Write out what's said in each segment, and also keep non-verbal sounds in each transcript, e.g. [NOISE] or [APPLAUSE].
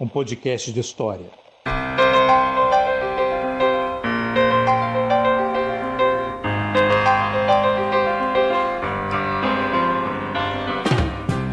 um podcast de história.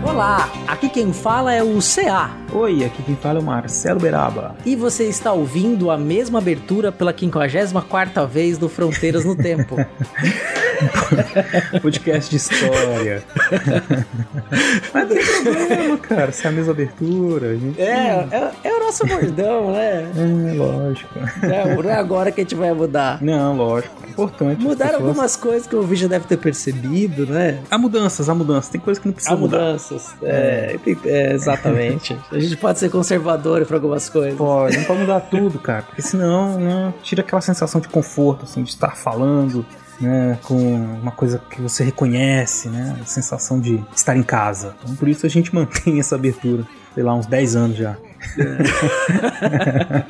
Olá, aqui quem fala é o CA. Oi, aqui quem fala é o Marcelo Beraba. E você está ouvindo a mesma abertura pela 54ª vez do Fronteiras no Tempo. [LAUGHS] [LAUGHS] Podcast de história. [LAUGHS] Mas não tem problema, cara. Se é a mesma abertura. Gente... É, é, é, o nosso bordão, né? É, lógico. É, não é agora que a gente vai mudar. Não, lógico. É importante. Mudaram pessoas... algumas coisas que o vídeo já deve ter percebido, né? Há mudanças, há mudanças. Tem coisas que não precisa há mudar. mudanças. É, é, exatamente. a gente pode ser conservador para algumas coisas. Pode, não pode mudar tudo, cara. Porque senão, né, tira aquela sensação de conforto, assim, de estar falando, né, com uma coisa que você reconhece, né, a sensação de estar em casa. Então, por isso a gente [LAUGHS] mantém essa abertura, sei lá, uns 10 anos já. [LAUGHS]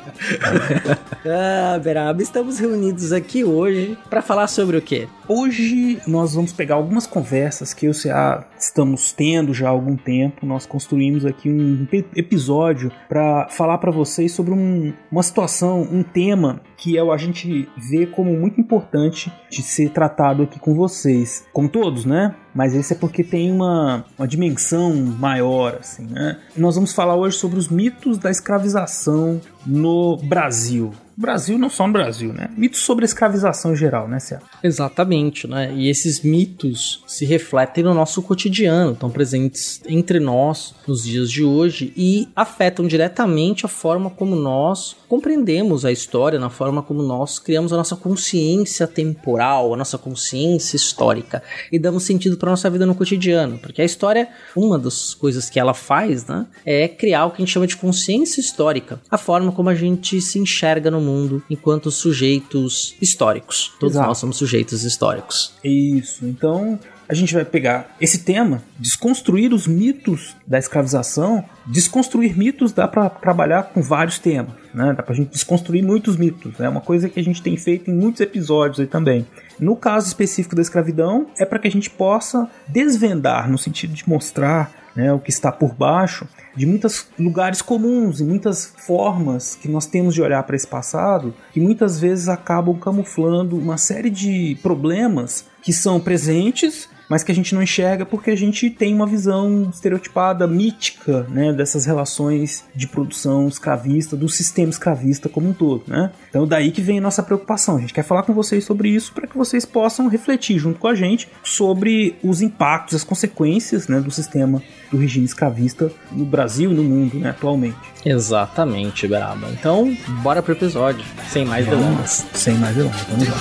ah, Beraba, estamos reunidos aqui hoje para falar sobre o quê? Hoje nós vamos pegar algumas conversas que eu já estamos tendo já há algum tempo. Nós construímos aqui um episódio para falar para vocês sobre um, uma situação, um tema que é, a gente vê como muito importante de ser tratado aqui com vocês. Como todos, né? Mas esse é porque tem uma, uma dimensão maior, assim, né? Nós vamos falar hoje sobre os mitos da escravização no Brasil. Brasil, não só no Brasil, né? Mitos sobre a escravização em geral, né, Céu? Exatamente, né? E esses mitos se refletem no nosso cotidiano, estão presentes entre nós nos dias de hoje e afetam diretamente a forma como nós compreendemos a história, na forma como nós criamos a nossa consciência temporal, a nossa consciência histórica e damos sentido para nossa vida no cotidiano, porque a história, uma das coisas que ela faz, né, é criar o que a gente chama de consciência histórica, a forma como a gente se enxerga no mundo enquanto sujeitos históricos. Todos Exato. nós somos sujeitos históricos. Isso. Então, a gente vai pegar esse tema, desconstruir os mitos da escravização. Desconstruir mitos dá para trabalhar com vários temas, né? Dá pra gente desconstruir muitos mitos, é né? uma coisa que a gente tem feito em muitos episódios aí também. No caso específico da escravidão, é para que a gente possa desvendar, no sentido de mostrar né, o que está por baixo, de muitos lugares comuns e muitas formas que nós temos de olhar para esse passado, que muitas vezes acabam camuflando uma série de problemas que são presentes mas que a gente não enxerga porque a gente tem uma visão estereotipada, mítica, né, dessas relações de produção escravista, do sistema escravista como um todo, né? Então daí que vem a nossa preocupação. A gente quer falar com vocês sobre isso para que vocês possam refletir junto com a gente sobre os impactos, as consequências, né, do sistema do regime escravista no Brasil e no mundo, né, atualmente. Exatamente, Beraba. Então, bora pro episódio, sem mais delongas. Sem mais delongas, vamos lá.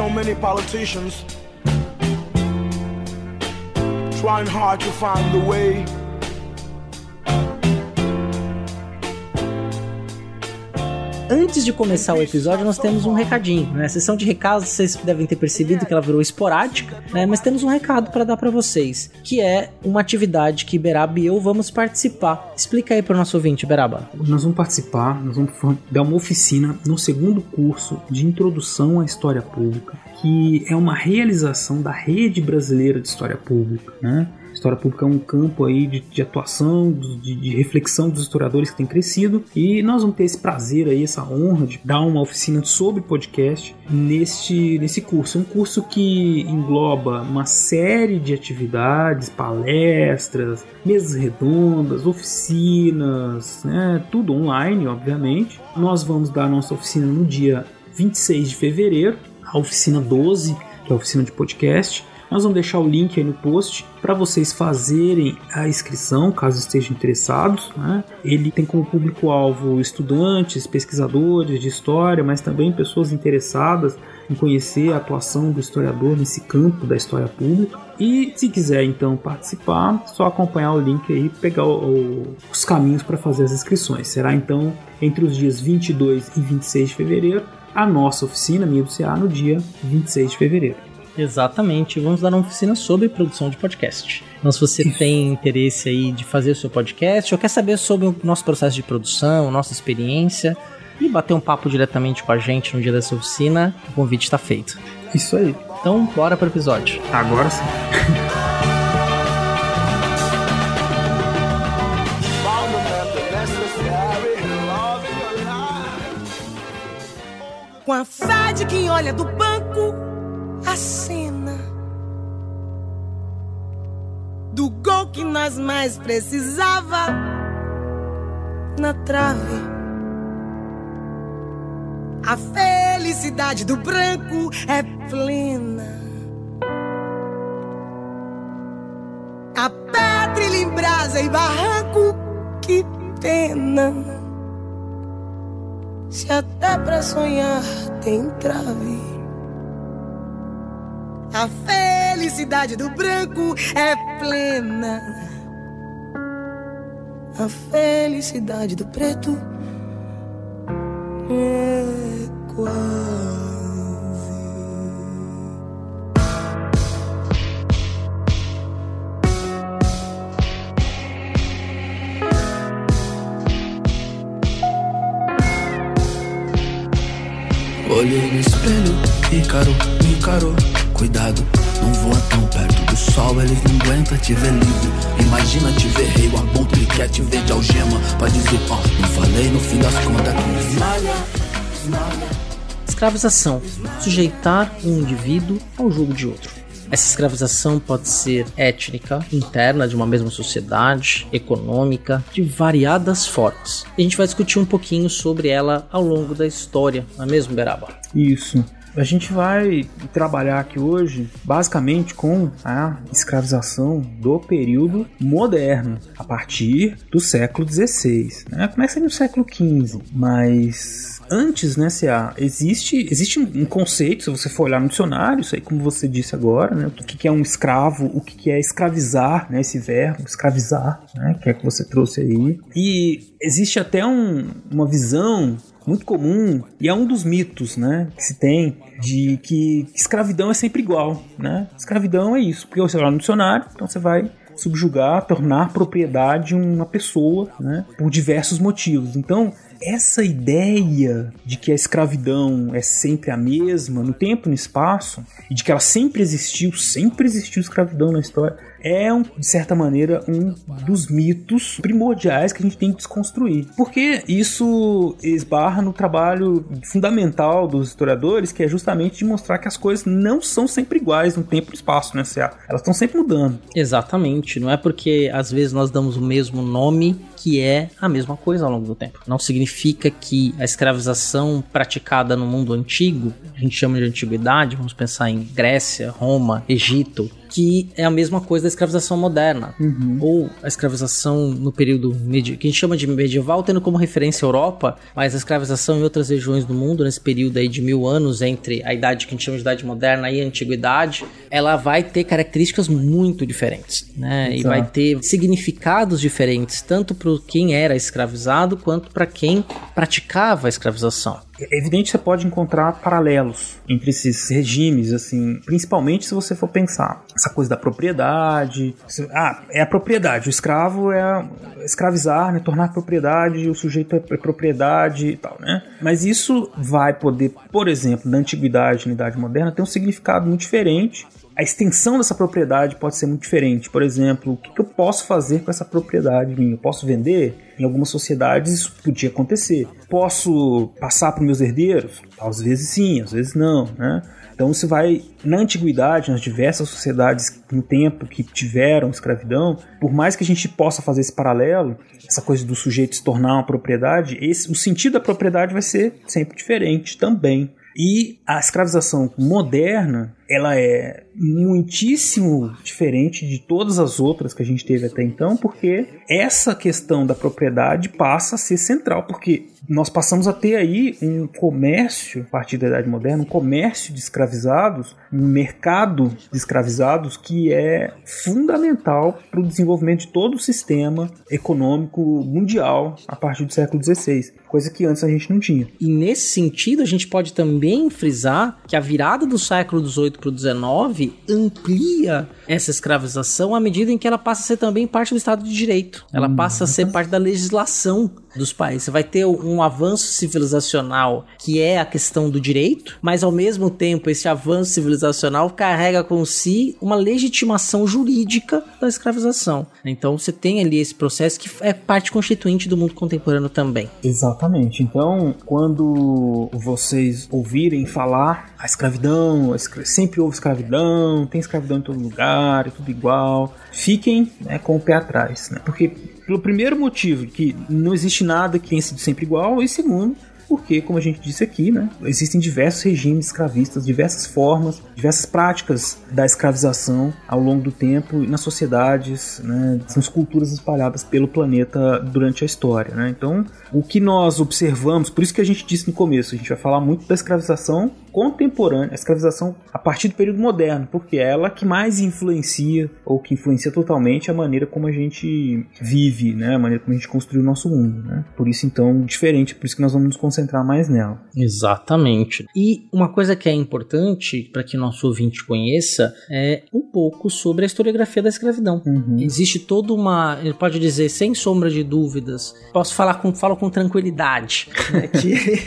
So many politicians trying hard to find the way Antes de começar o episódio, nós temos um recadinho, né? A sessão de recados, vocês devem ter percebido que ela virou esporádica, né? Mas temos um recado para dar para vocês, que é uma atividade que Beraba e eu vamos participar. Explica aí para o nosso ouvinte, Beraba. Nós vamos participar, nós vamos dar uma oficina no segundo curso de Introdução à História Pública, que é uma realização da Rede Brasileira de História Pública, né? História pública é um campo aí de, de atuação, de, de, reflexão dos historiadores que tem crescido e nós vamos ter esse prazer aí, essa honra de dar uma oficina sobre podcast neste nesse curso. É um curso que engloba uma série de atividades, palestras, mesas redondas, oficinas, né, tudo online, obviamente. Nós vamos dar nossa oficina no dia 26 de fevereiro, a oficina 12, que é a oficina de podcast Nós vamos deixar o link aí no post para vocês fazerem a inscrição, caso estejam interessados. Né? Ele tem como público-alvo estudantes, pesquisadores de história, mas também pessoas interessadas em conhecer a atuação do historiador nesse campo da história pública. E se quiser então participar, só acompanhar o link aí pegar o, o, os caminhos para fazer as inscrições. Será então entre os dias 22 e 26 de fevereiro, a nossa oficina, minha do CA, no dia 26 de fevereiro. Exatamente, vamos dar uma oficina sobre produção de podcast. Então, se você tem interesse aí de fazer o seu podcast ou quer saber sobre o nosso processo de produção, nossa experiência, e bater um papo diretamente com a gente no dia dessa oficina, o convite está feito. Isso aí. Então, bora pro episódio. Agora sim. Com a fé de quem olha do banco a cena do gol que nós mais precisava na trave. A felicidade do branco é plena. A pedra em brasa e barranco, que pena. Se até pra sonhar tem trave. A felicidade do branco é plena. A felicidade do preto é quase. Olhei no espelho, Ícaro me encarou. Cuidado, não voa tão perto do sol, eles não aguentam te ver livre. Imagina te ver rei, o abutre quer te ver de algema. Pode dizer, ó, oh, não falei no fim das contas que esmalha, esmalha. Escravização, sujeitar um indivíduo ao jogo de outro. Essa escravização pode ser étnica, interna de uma mesma sociedade, econômica, de variadas formas. E a gente vai discutir um pouquinho sobre ela ao longo da história, não é mesmo, Beraba? Isso. A gente vai trabalhar aqui hoje basicamente com a escravização do período moderno, a partir do século XVI. Né? Começa no século XV, mas antes, né, CA, existe, existe um conceito, se você for olhar no dicionário, isso aí como você disse agora, né, o que, é um escravo, o que, que é escravizar, né, esse verbo, escravizar, né, que é que você trouxe aí. E existe até um, uma visão muito comum e é um dos mitos, né, que se tem de que escravidão é sempre igual, né? Escravidão é isso, porque você vai no dicionário, então você vai subjugar, tornar propriedade uma pessoa, né, por diversos motivos. Então, essa ideia de que a escravidão é sempre a mesma no tempo e no espaço e de que ela sempre existiu, sempre existiu escravidão na história, é, um, de certa maneira, um dos mitos primordiais que a gente tem que desconstruir. Porque isso esbarra no trabalho fundamental dos historiadores, que é justamente de mostrar que as coisas não são sempre iguais no tempo e espaço, né? Elas estão sempre mudando. Exatamente. Não é porque às vezes nós damos o mesmo nome que é a mesma coisa ao longo do tempo. Não significa que a escravização praticada no mundo antigo, a gente chama de antiguidade, vamos pensar em Grécia, Roma, Egito, que é a mesma coisa da escravização moderna. Uhum. Ou a escravização no período medieval, que a gente chama de medieval, tendo como referência a Europa, mas a escravização em outras regiões do mundo, nesse período aí de mil anos, entre a idade que a gente chama de idade moderna e a antiguidade, ela vai ter características muito diferentes, né? Exato. E vai ter significados diferentes, tanto para quem era escravizado quanto para quem praticava a escravização. É evidente que você pode encontrar paralelos entre esses regimes, assim, principalmente se você for pensar essa coisa da propriedade. Ah, é a propriedade. O escravo é escravizar, né? Tornar propriedade, o sujeito é propriedade e tal, né? Mas isso vai poder, por exemplo, na antiguidade, na idade moderna, ter um significado muito diferente a extensão dessa propriedade pode ser muito diferente. Por exemplo, o que, eu posso fazer com essa propriedade minha? Eu posso vender? Em algumas sociedades isso podia acontecer. Posso passar para meus herdeiros? Às vezes sim, às vezes não, né? Então você vai na antiguidade, nas diversas sociedades no tempo que tiveram escravidão, por mais que a gente possa fazer esse paralelo, essa coisa do sujeito se tornar uma propriedade, esse, o sentido da propriedade vai ser sempre diferente também. E a escravização moderna, ela é muitíssimo diferente de todas as outras que a gente teve até então, porque essa questão da propriedade passa a ser central, porque nós passamos a ter aí um comércio, a partir da Idade Moderna, um comércio de escravizados, um mercado de escravizados que é fundamental para o desenvolvimento de todo o sistema econômico mundial a partir do século XVI, coisa que antes a gente não tinha. E nesse sentido, a gente pode também frisar que a virada do século XVIII para o XIX amplia essa escravização à medida em que ela passa a ser também parte do Estado de Direito. Ela passa a ser parte da legislação dos países. Você vai ter um avanço civilizacional que é a questão do direito, mas ao mesmo tempo esse avanço civilizacional carrega com si uma legitimação jurídica da escravização. Então você tem ali esse processo que é parte constituinte do mundo contemporâneo também. Exatamente. Então, quando vocês ouvirem falar a escravidão, sempre houve escravidão, tem escravidão em todo lugar, tudo igual, fiquem né, com o pé atrás, né? Porque pelo primeiro motivo, que não existe nada que tenha sido sempre igual, e segundo, porque, como a gente disse aqui, né, existem diversos regimes escravistas, diversas formas, diversas práticas da escravização ao longo do tempo nas sociedades, né, nas culturas espalhadas pelo planeta durante a história. Né? Então, o que nós observamos, por isso que a gente disse no começo, a gente vai falar muito da escravização contemporânea, a escravização a partir do período moderno, porque é ela que mais influencia ou que influencia totalmente a maneira como a gente vive, né, a maneira como a gente construiu o nosso mundo, né? Por isso então diferente, por isso que nós vamos nos concentrar mais nela. Exatamente. E uma coisa que é importante para que o nosso ouvinte conheça é um pouco sobre a historiografia da escravidão. Uhum. Existe toda uma, ele pode dizer sem sombra de dúvidas, posso falar com falo com tranquilidade, né, que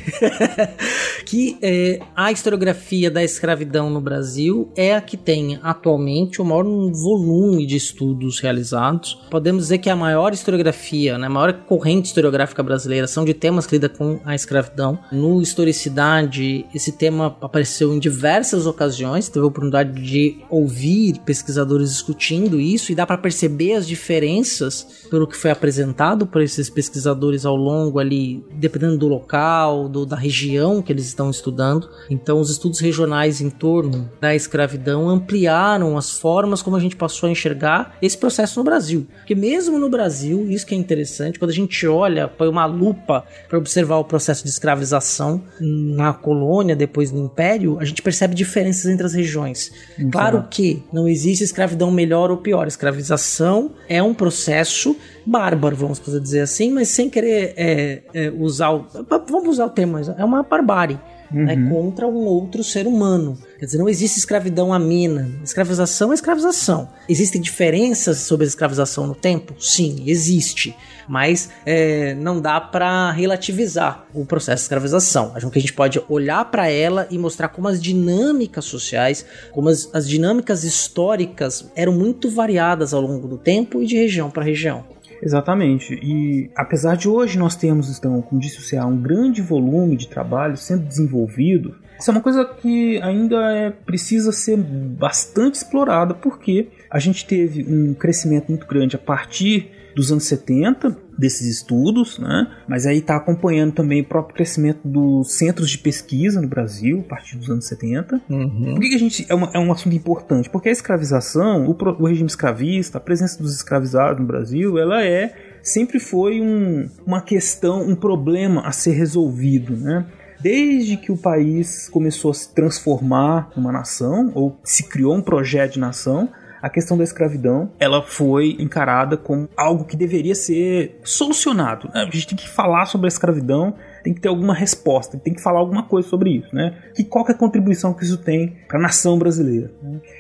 [LAUGHS] que é, a historiografia da escravidão no Brasil é a que tem atualmente o maior volume de estudos realizados. Podemos dizer que a maior historiografia, né, a maior corrente historiográfica brasileira são de temas que lidam com a escravidão. No Historicidade, esse tema apareceu em diversas ocasiões, teve a oportunidade de ouvir pesquisadores discutindo isso e dá para perceber as diferenças pelo que foi apresentado por esses pesquisadores ao longo ali, dependendo do local, do, da região que eles estão estudando. Então, os estudos regionais em torno da escravidão ampliaram as formas como a gente passou a enxergar esse processo no Brasil. Porque mesmo no Brasil, isso que é interessante, quando a gente olha, põe uma lupa para observar o processo de escravização na colônia, depois no império, a gente percebe diferenças entre as regiões. Então. Claro que não existe escravidão melhor ou pior. escravização é um processo bárbaro, vamos dizer assim, mas sem querer é, é, usar o. Vamos usar o termo, é uma barbárie né, uhum. né, contra um outro ser humano. Quer dizer, não existe escravidão amena. Escravização é escravização. Existem diferenças sobre a escravização no tempo? Sim, existe. Mas é, não dá para relativizar o processo de escravização. Acho que a gente pode olhar para ela e mostrar como as dinâmicas sociais, como as, as dinâmicas históricas eram muito variadas ao longo do tempo e de região para região. Exatamente. E apesar de hoje nós termos, então, como disse o CA, um grande volume de trabalho sendo desenvolvido, isso é uma coisa que ainda é, precisa ser bastante explorada, porque a gente teve um crescimento muito grande a partir dos anos 70 desses estudos, né? Mas aí está acompanhando também o próprio crescimento dos centros de pesquisa no Brasil a partir dos anos 70. Uhum. Por que, que a gente é, uma, é, um assunto importante? Porque a escravização, o, o, regime escravista, a presença dos escravizados no Brasil, ela é sempre foi um, uma questão, um problema a ser resolvido, né? Desde que o país começou a se transformar numa nação ou se criou um projeto de nação, a questão da escravidão ela foi encarada como algo que deveria ser solucionado. Né? A gente tem que falar sobre a escravidão, tem que ter alguma resposta, tem que falar alguma coisa sobre isso, né? Que qual é a contribuição que isso tem para a nação brasileira?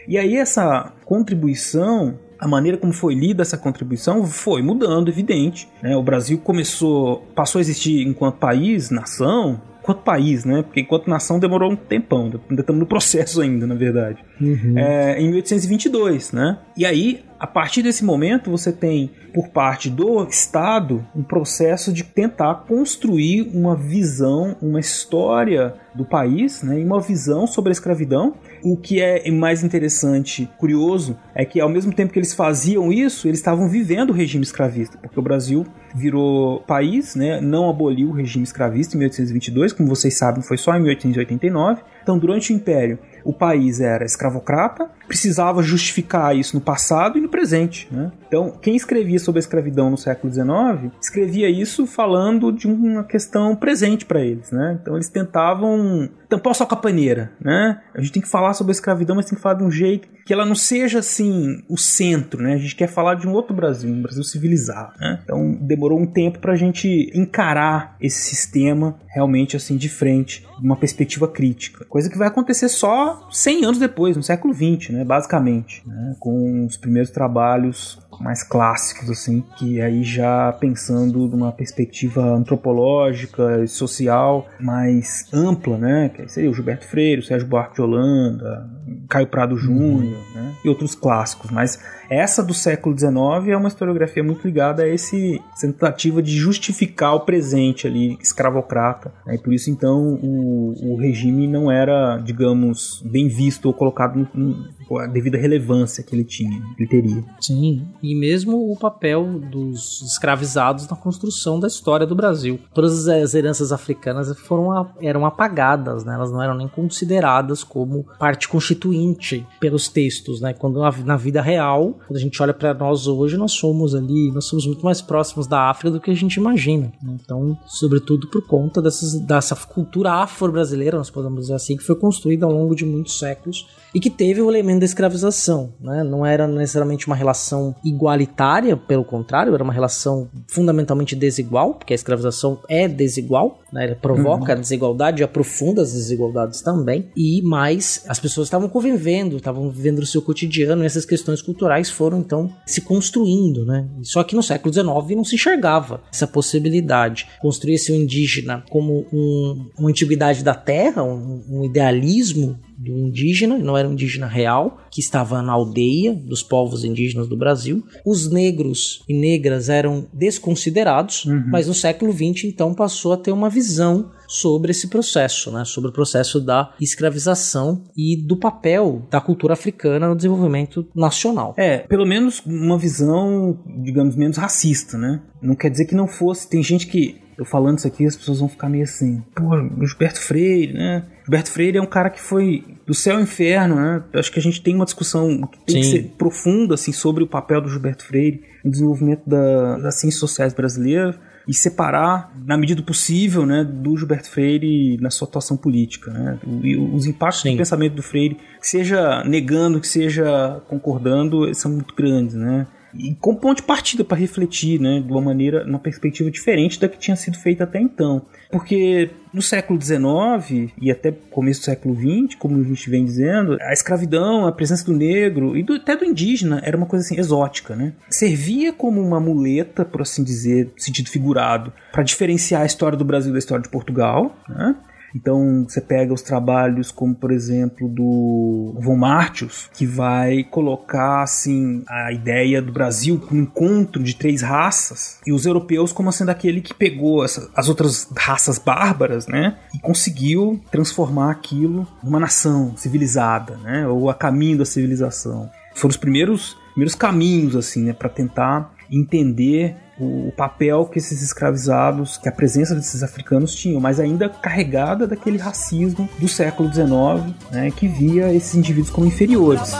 E aí essa contribuição a maneira como foi lida essa contribuição foi mudando, evidente. Né? O Brasil começou, passou a existir enquanto país, nação, enquanto país, né? Porque enquanto nação demorou um tempão, ainda estamos no processo ainda, na verdade. Uhum. É, em 1822, né? E aí, a partir desse momento, você tem, por parte do Estado, um processo de tentar construir uma visão, uma história do país, né? E uma visão sobre a escravidão o que é mais interessante, curioso, é que ao mesmo tempo que eles faziam isso, eles estavam vivendo o regime escravista, porque o Brasil virou país, né, não aboliu o regime escravista em 1822, como vocês sabem, foi só em 1889. Então, durante o Império, o país era escravocrata, precisava justificar isso no passado e no presente. Né? Então, quem escrevia sobre a escravidão no século XIX escrevia isso falando de uma questão presente para eles. Né? Então, eles tentavam tampar o sol com a paneira. Né? A gente tem que falar sobre a escravidão, mas tem que falar de um jeito que ela não seja assim o centro. Né? A gente quer falar de um outro Brasil, um Brasil civilizado. Né? Então, demorou um tempo para a gente encarar esse sistema realmente assim de frente, de uma perspectiva crítica. Coisa que vai acontecer só 100 anos depois, no século XX, né? Basicamente, né? com os primeiros trabalhos mais clássicos, assim, que aí já pensando numa perspectiva antropológica e social mais ampla, né? Que seria o Gilberto Freire, o Sérgio Buarque de Holanda, Caio Prado Júnior, uhum. né? E outros clássicos. Mas essa do século XIX é uma historiografia muito ligada a esse tentativa de justificar o presente ali escravocrata. Né? E por isso, então, o, o regime não era, digamos, bem visto ou colocado no, no, a devida relevância que ele tinha, ele teria. Sim, e mesmo o papel dos escravizados na construção da história do Brasil. Todas as heranças africanas foram eram apagadas, né? elas não eram nem consideradas como parte constituinte pelos textos, né? quando na vida real, quando a gente olha para nós hoje, nós somos ali, nós somos muito mais próximos da África do que a gente imagina. Né? Então, sobretudo por conta dessas, dessa cultura afro-brasileira, nós podemos dizer assim, que foi construída ao longo de muitos séculos e que teve o elemento da escravização, né? Não era necessariamente uma relação igualitária, pelo contrário, era uma relação fundamentalmente desigual, porque a escravização é desigual, né? Ela provoca uhum. a desigualdade e aprofunda as desigualdades também. E mais, as pessoas estavam convivendo, estavam vivendo o seu cotidiano e essas questões culturais foram então se construindo, né? Só que no século XIX não se enxergava essa possibilidade. Construir-se o indígena como um, uma antiguidade da terra, um, um idealismo do indígena, não era um indígena real, que estava na aldeia dos povos indígenas do Brasil. Os negros e negras eram desconsiderados, uhum. mas no século XX então passou a ter uma visão sobre esse processo, né? sobre o processo da escravização e do papel da cultura africana no desenvolvimento nacional. É, pelo menos uma visão, digamos, menos racista, né? Não quer dizer que não fosse. Tem gente que eu falando isso aqui, as pessoas vão ficar meio assim, pô, Gilberto Freire, né? Gilberto Freire é um cara que foi do céu ao inferno, né? Eu acho que a gente tem uma discussão que tem Sim. que ser profunda, assim, sobre o papel do Gilberto Freire no desenvolvimento da, das ciências sociais brasileiras e separar, na medida do possível, né, do Gilberto Freire na sua atuação política. Né? E os impactos Sim. do pensamento do Freire, que seja negando, que seja concordando, são muito grandes. Né? E com ponto de partida para refletir, né, de uma maneira, uma perspectiva diferente da que tinha sido feita até então. Porque no século XIX e até começo do século XX, como a gente vem dizendo, a escravidão, a presença do negro e do, até do indígena era uma coisa assim exótica, né? Servia como uma muleta, por assim dizer, sentido figurado, para diferenciar a história do Brasil da história de Portugal, né? Então você pega os trabalhos como por exemplo do Von Martius, que vai colocar assim a ideia do Brasil como um encontro de três raças e os europeus como sendo aquele que pegou essa, as outras raças bárbaras, né, e conseguiu transformar aquilo numa nação civilizada, né, ou a caminho da civilização. Foram os primeiros primeiros caminhos assim, né, para tentar entender o papel que esses escravizados, que a presença desses africanos tinham, mas ainda carregada daquele racismo do século XIX, né, que via esses indivíduos como inferiores.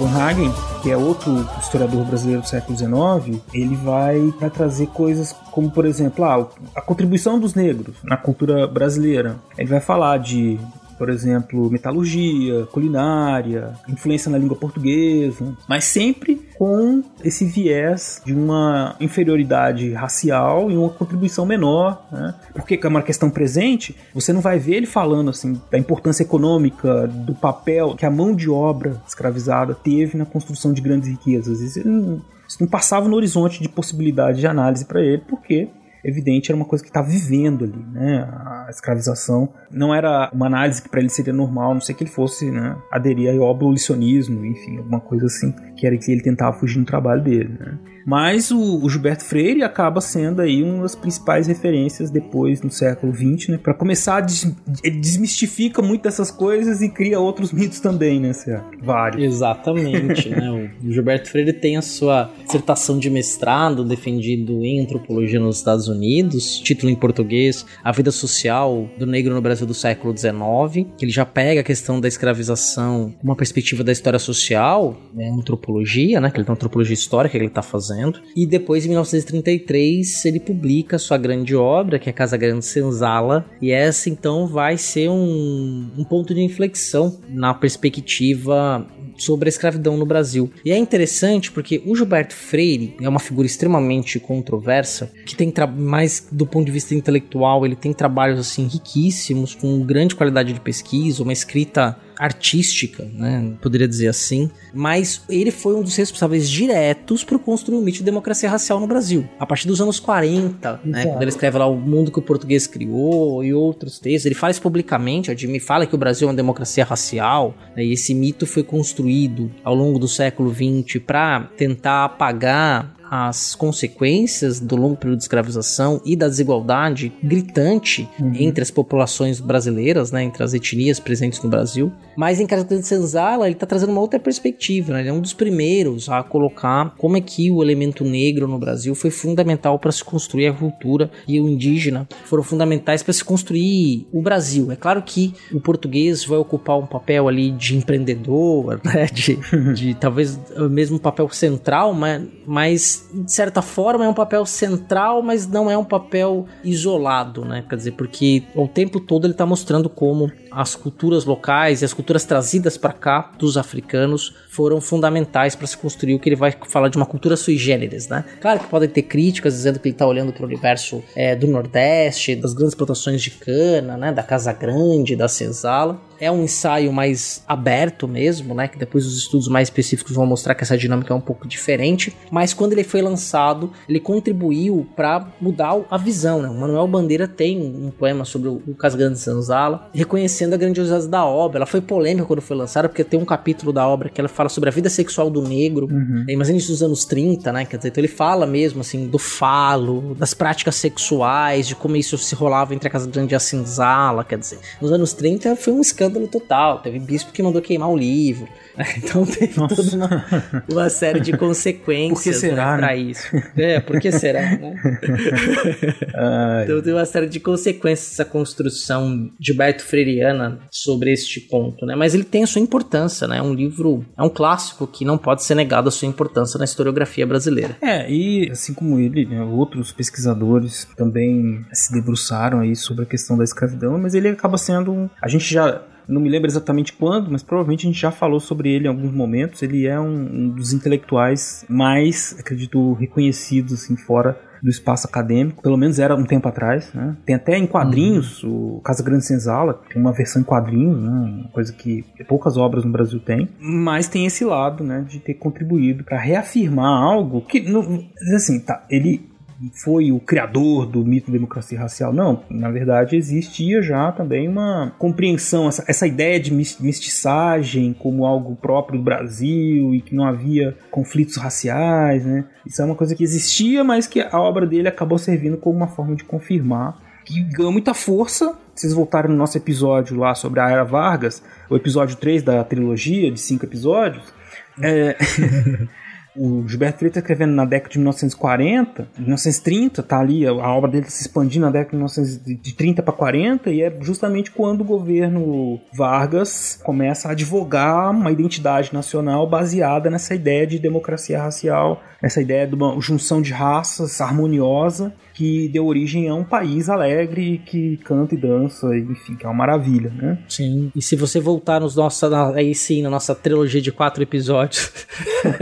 Van Hagen que é outro historiador brasileiro do século XIX, ele vai, vai trazer coisas como, por exemplo, ah, a contribuição dos negros na cultura brasileira. Ele vai falar de por exemplo, metalurgia, culinária, influência na língua portuguesa, mas sempre com esse viés de uma inferioridade racial e uma contribuição menor, né? Porque é uma questão presente, você não vai ver ele falando assim da importância econômica, do papel que a mão de obra escravizada teve na construção de grandes riquezas. Isso não, isso não passava no horizonte de possibilidade de análise para ele, porque evidente, era uma coisa que estava vivendo ali, né? A escravização não era uma análise que para ele seria normal, não sei que ele fosse, né, aderir ao abolicionismo, enfim, alguma coisa assim, que era que ele tentava fugir no trabalho dele, né? Mas o, o, Gilberto Freire acaba sendo aí uma das principais referências depois no século XX, né? Para começar, a des, desmistifica muito dessas coisas e cria outros mitos também, né? Vários. Exatamente, né? O Gilberto Freire tem a sua dissertação de mestrado defendido em antropologia nos Estados Unidos, título em português, A Vida Social do Negro no Brasil do século XIX, que ele já pega a questão da escravização, uma perspectiva da história social, né, antropologia, né, que ele tem antropologia histórica que ele está fazendo, e depois em 1933 ele publica sua grande obra, que é Casa Grande Senzala, e essa então vai ser um, um ponto de inflexão na perspectiva sobre a escravidão no Brasil. E é interessante porque o Gilberto Freire é uma figura extremamente controversa, que tem mais do ponto de vista intelectual, ele tem trabalhos assim riquíssimos, com grande qualidade de pesquisa, uma escrita artística, né? Poderia dizer assim. Mas ele foi um dos responsáveis diretos por construir o mito de democracia racial no Brasil. A partir dos anos 40, né? Quando ele escreve lá O Mundo que o Português Criou e outros textos. Ele fala isso publicamente, me fala que o Brasil é uma democracia racial. Né? E esse mito foi construído ao longo do século XX para tentar apagar as consequências do longo período de escravização e da desigualdade gritante uhum. entre as populações brasileiras, né, entre as etnias presentes no Brasil. Mas em Casa de Senzala, ele está trazendo uma outra perspectiva, né? ele é um dos primeiros a colocar como é que o elemento negro no Brasil foi fundamental para se construir a cultura e o indígena foram fundamentais para se construir o Brasil. É claro que o português vai ocupar um papel ali de empreendedor, [LAUGHS] né? de, de talvez o mesmo papel central, mas, mas de certa forma é um papel central, mas não é um papel isolado, né? Quer dizer, porque o tempo todo ele está mostrando como as culturas locais e as culturas trazidas para cá dos africanos foram fundamentais para se construir o que ele vai falar de uma cultura sui generis, né? Claro que podem ter críticas dizendo que ele está olhando para o universo é, do Nordeste, das grandes plantações de cana, né? Da Casa Grande, da Senzala. É um ensaio mais aberto mesmo, né? Que depois os estudos mais específicos vão mostrar que essa dinâmica é um pouco diferente. Mas quando ele foi lançado, ele contribuiu para mudar a visão, né? O Manuel Bandeira tem um poema sobre o Casa Grande de Senzala, reconhecendo reconhecendo a grandiosidade da obra. Ela foi polêmica quando foi lançada, porque tem um capítulo da obra que ela fala sobre a vida sexual do negro, uhum. mas início dos anos 30, né? Quer dizer, então ele fala mesmo, assim, do falo, das práticas sexuais, de como isso se rolava entre a Casa Grande e a Cinzala, quer dizer. Nos anos 30 foi um escândalo total. Teve bispo que mandou queimar o livro. [LAUGHS] Então teve Nossa. toda uma, uma, série de [LAUGHS] consequências por que será, né, né? isso. É, por que será, né? [LAUGHS] então tem uma série de consequências essa construção de Beto Freiriana sobre este ponto, né? Mas ele tem a sua importância, né? É um livro, é um clássico que não pode ser negado a sua importância na historiografia brasileira. É, e assim como ele, né, outros pesquisadores também se debruçaram aí sobre a questão da escravidão, mas ele acaba sendo, a gente já não me lembro exatamente quando, mas provavelmente a gente já falou sobre ele em alguns momentos. Ele é um, um dos intelectuais mais, acredito, reconhecidos assim, fora do espaço acadêmico, pelo menos era um tempo atrás, né? Tem até em quadrinhos, uhum. o Casa Grande Senzala, tem uma versão em quadrinhos, né? Uma coisa que poucas obras no Brasil têm, mas tem esse lado, né, de ter contribuído para reafirmar algo que, no, assim, tá, ele foi o criador do mito da democracia racial. Não, na verdade existia já também uma compreensão, essa, essa ideia de mistiçagem como algo próprio do Brasil e que não havia conflitos raciais, né? Isso é uma coisa que existia, mas que a obra dele acabou servindo como uma forma de confirmar que ganhou muita força. Se vocês voltarem no nosso episódio lá sobre a Era Vargas, o episódio 3 da trilogia de cinco episódios, é, [LAUGHS] [LAUGHS] O Gilberto Freire está escrevendo na década de 1940, 1930, tá ali, a obra dele se expandindo na década de 1930 para 40, e é justamente quando o governo Vargas começa a advogar uma identidade nacional baseada nessa ideia de democracia racial, essa ideia de uma junção de raças harmoniosa que deu origem a um país alegre que canta e dança, enfim, que é uma maravilha, né? Sim. E se você voltar nos nossos, aí sim, na nossa trilogia de quatro episódios.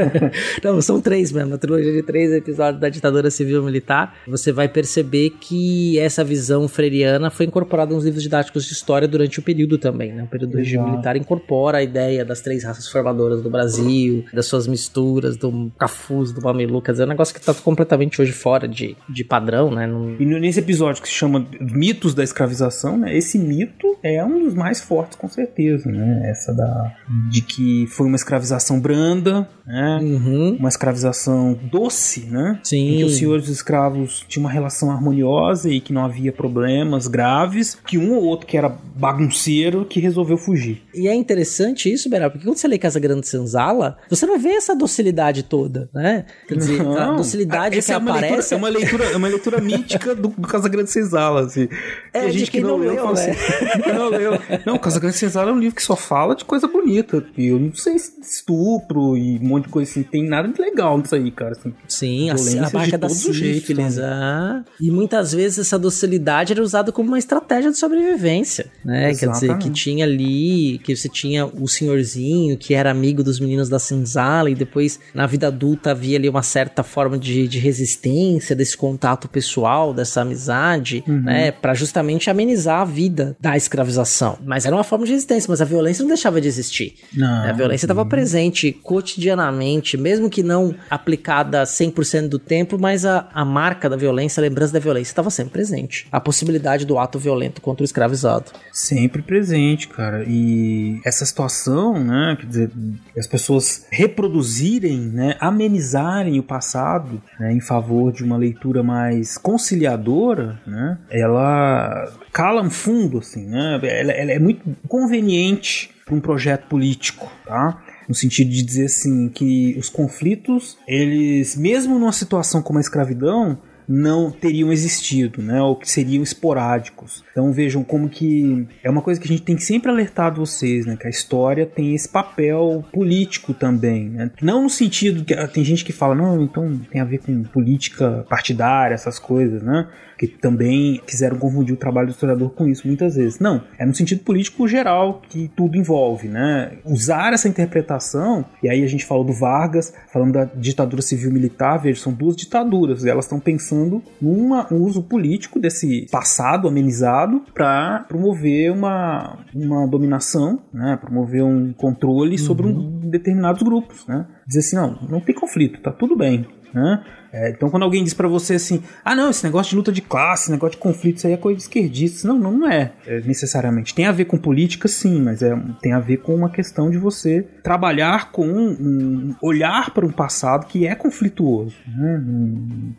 [LAUGHS] Não, são três mesmo, a trilogia de três episódios da ditadura civil militar, você vai perceber que essa visão freiriana foi incorporada nos livros didáticos de história durante o período também, né? O período do regime militar incorpora a ideia das três raças formadoras do Brasil, das suas misturas, do cafuz, do mamelu, quer dizer, é um negócio que está completamente hoje fora de, de padrão escravidão, né? Não... E nesse episódio que se chama Mitos da Escravização, né? Esse mito é um dos mais fortes, com certeza, né? Essa da de que foi uma escravização branda, né? Uhum. Uma escravização doce, né? Sim. Em que os senhores escravos tinham uma relação harmoniosa e que não havia problemas graves, que um ou outro que era bagunceiro que resolveu fugir. E é interessante isso, Beral, porque quando você lê Casa Grande Senzala, você não vê essa docilidade toda, né? Quer dizer, a docilidade Essa que é aparece... leitura, é uma leitura, é uma leitura mítica do, do Casa Grande Senzala, assim. É, a gente que não, não leu, leu, né? assim, [LAUGHS] não leu. Não, Casa Grande Senzala é um livro que só fala de coisa bonita. E eu não sei se estupro e um monte de coisa assim. Tem nada de legal nisso aí, cara. Assim. Sim, a, a marca de da sífilis. ah. E muitas vezes essa docilidade era usada como uma estratégia de sobrevivência, né? Quer dizer, que tinha ali, que você tinha o senhorzinho que era amigo dos meninos da senzala e depois na vida adulta havia ali uma certa forma de, de resistência desse contato pessoal, dessa amizade, Uhum. né? Pra justamente amenizar a vida da escravização. Mas era uma forma de resistência, mas a violência não deixava de existir. Não. A violência estava presente cotidianamente, mesmo que não aplicada 100% do tempo, mas a, a marca da violência, a lembrança da violência estava sempre presente. A possibilidade do ato violento contra o escravizado. Sempre presente, cara. E essa situação, né, quer dizer, as pessoas reproduzirem, né, amenizarem o passado, né, em favor de uma leitura mais conciliadora, né, ela cala um fundo, assim, né, ela, ela é muito conveniente para um projeto político, tá? No sentido de dizer assim que os conflitos, eles, mesmo numa situação como a escravidão, não teriam existido, né? Ou que seriam esporádicos. Então vejam como que é uma coisa que a gente tem sempre alertado vocês, né? Que a história tem esse papel político também, né? Não no sentido que tem gente que fala não, então tem a ver com política partidária, essas coisas, né? Que também quiseram confundir o trabalho do historiador com isso muitas vezes. Não, é no sentido político geral que tudo envolve, né? Usar essa interpretação, e aí a gente falou do Vargas, falando da ditadura civil-militar, veja, são duas ditaduras, e elas estão pensando num uso político desse passado amenizado para promover uma, uma dominação, né? Promover um controle sobre um, determinados grupos, né? Dizer assim, não, não tem conflito, tá tudo bem, né? É, então, quando alguém diz pra você assim, ah, não, esse negócio de luta de classe, esse negócio de conflito, isso aí é coisa de esquerdista. Não, não é, é, necessariamente. Tem a ver com política, sim, mas é, tem a ver com uma questão de você trabalhar com um, um olhar para um passado que é conflituoso. Né?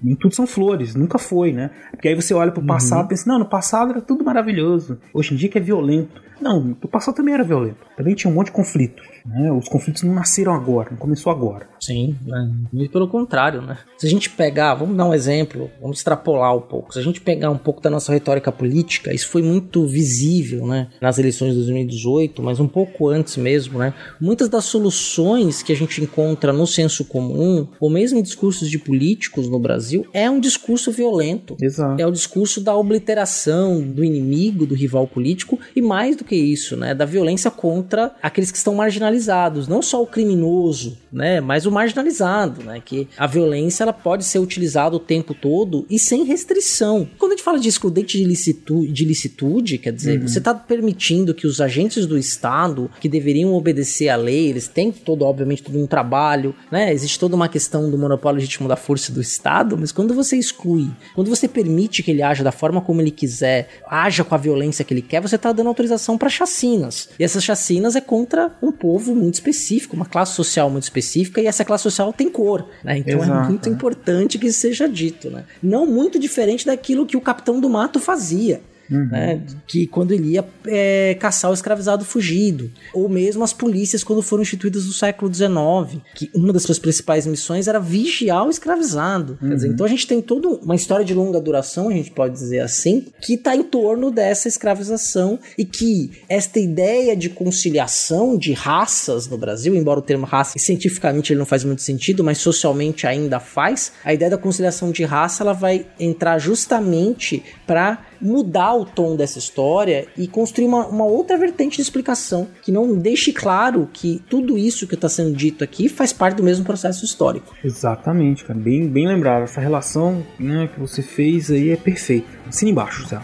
Nem- tudo são flores, nunca foi, né? Porque aí você olha pro passado e pensa, não, no passado era tudo maravilhoso. Hoje em dia que é violento. Não, no passado também era violento. Também tinha um monte de conflitos. Né? Os conflitos não nasceram agora, não começou agora. Sim, né? muito pelo contrário, né? Se a gente pegar, vamos dar um exemplo, vamos extrapolar um pouco. Se a gente pegar um pouco da nossa retórica política, isso foi muito visível, né? Nas eleições de 2018, mas um pouco antes mesmo, né? Muitas das soluções que a gente encontra no senso comum, ou mesmo em discursos de políticos no Brasil, é um discurso violento. Exato. É o discurso da obliteração do inimigo, do rival político, e mais do que isso, né? Da violência contra aqueles que estão marginalizados, não só o criminoso, né? Mas o marginalizado, né? Que a violência ela pode ser utilizada o tempo todo e sem restrição. Quando a gente fala de excludente de licitude, de licitude quer dizer, você está permitindo que os agentes do Estado, que deveriam obedecer à lei, eles têm todo, obviamente, todo um trabalho, né? Existe toda uma questão do monopólio legítimo da força do Estado, mas quando você exclui, quando você permite que ele haja da forma como ele quiser, haja com a violência que ele quer, você está dando autorização para chacinas. E essas chacinas é contra um povo muito específico, uma classe social muito específica, e essa classe social tem cor, né? Então é Exato, muito é. Importante que seja dito, né? Não muito diferente daquilo que o Capitão do Mato fazia. Né, que quando ele ia é, caçar o escravizado fugido, ou mesmo as polícias quando foram instituídas no século XIX, que uma das suas principais missões era vigiar o escravizado. Quer dizer, então a gente tem toda uma história de longa duração, a gente pode dizer assim, que está em torno dessa escravização e que esta ideia de conciliação de raças no Brasil, embora o termo raça cientificamente ele não faz muito sentido, mas socialmente ainda faz, a ideia da conciliação de raça ela vai entrar justamente para mudar o tom dessa história e construir uma, uma outra vertente de explicação que não deixe claro que tudo isso que está sendo dito aqui faz parte do mesmo processo histórico. Exatamente, cara. Bem, bem lembrado. Essa relação né, que você fez aí é perfeita. Assina embaixo, Zé.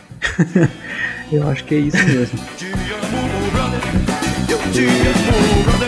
[LAUGHS] Eu acho que é isso mesmo. [LAUGHS] Eu te amo, brother.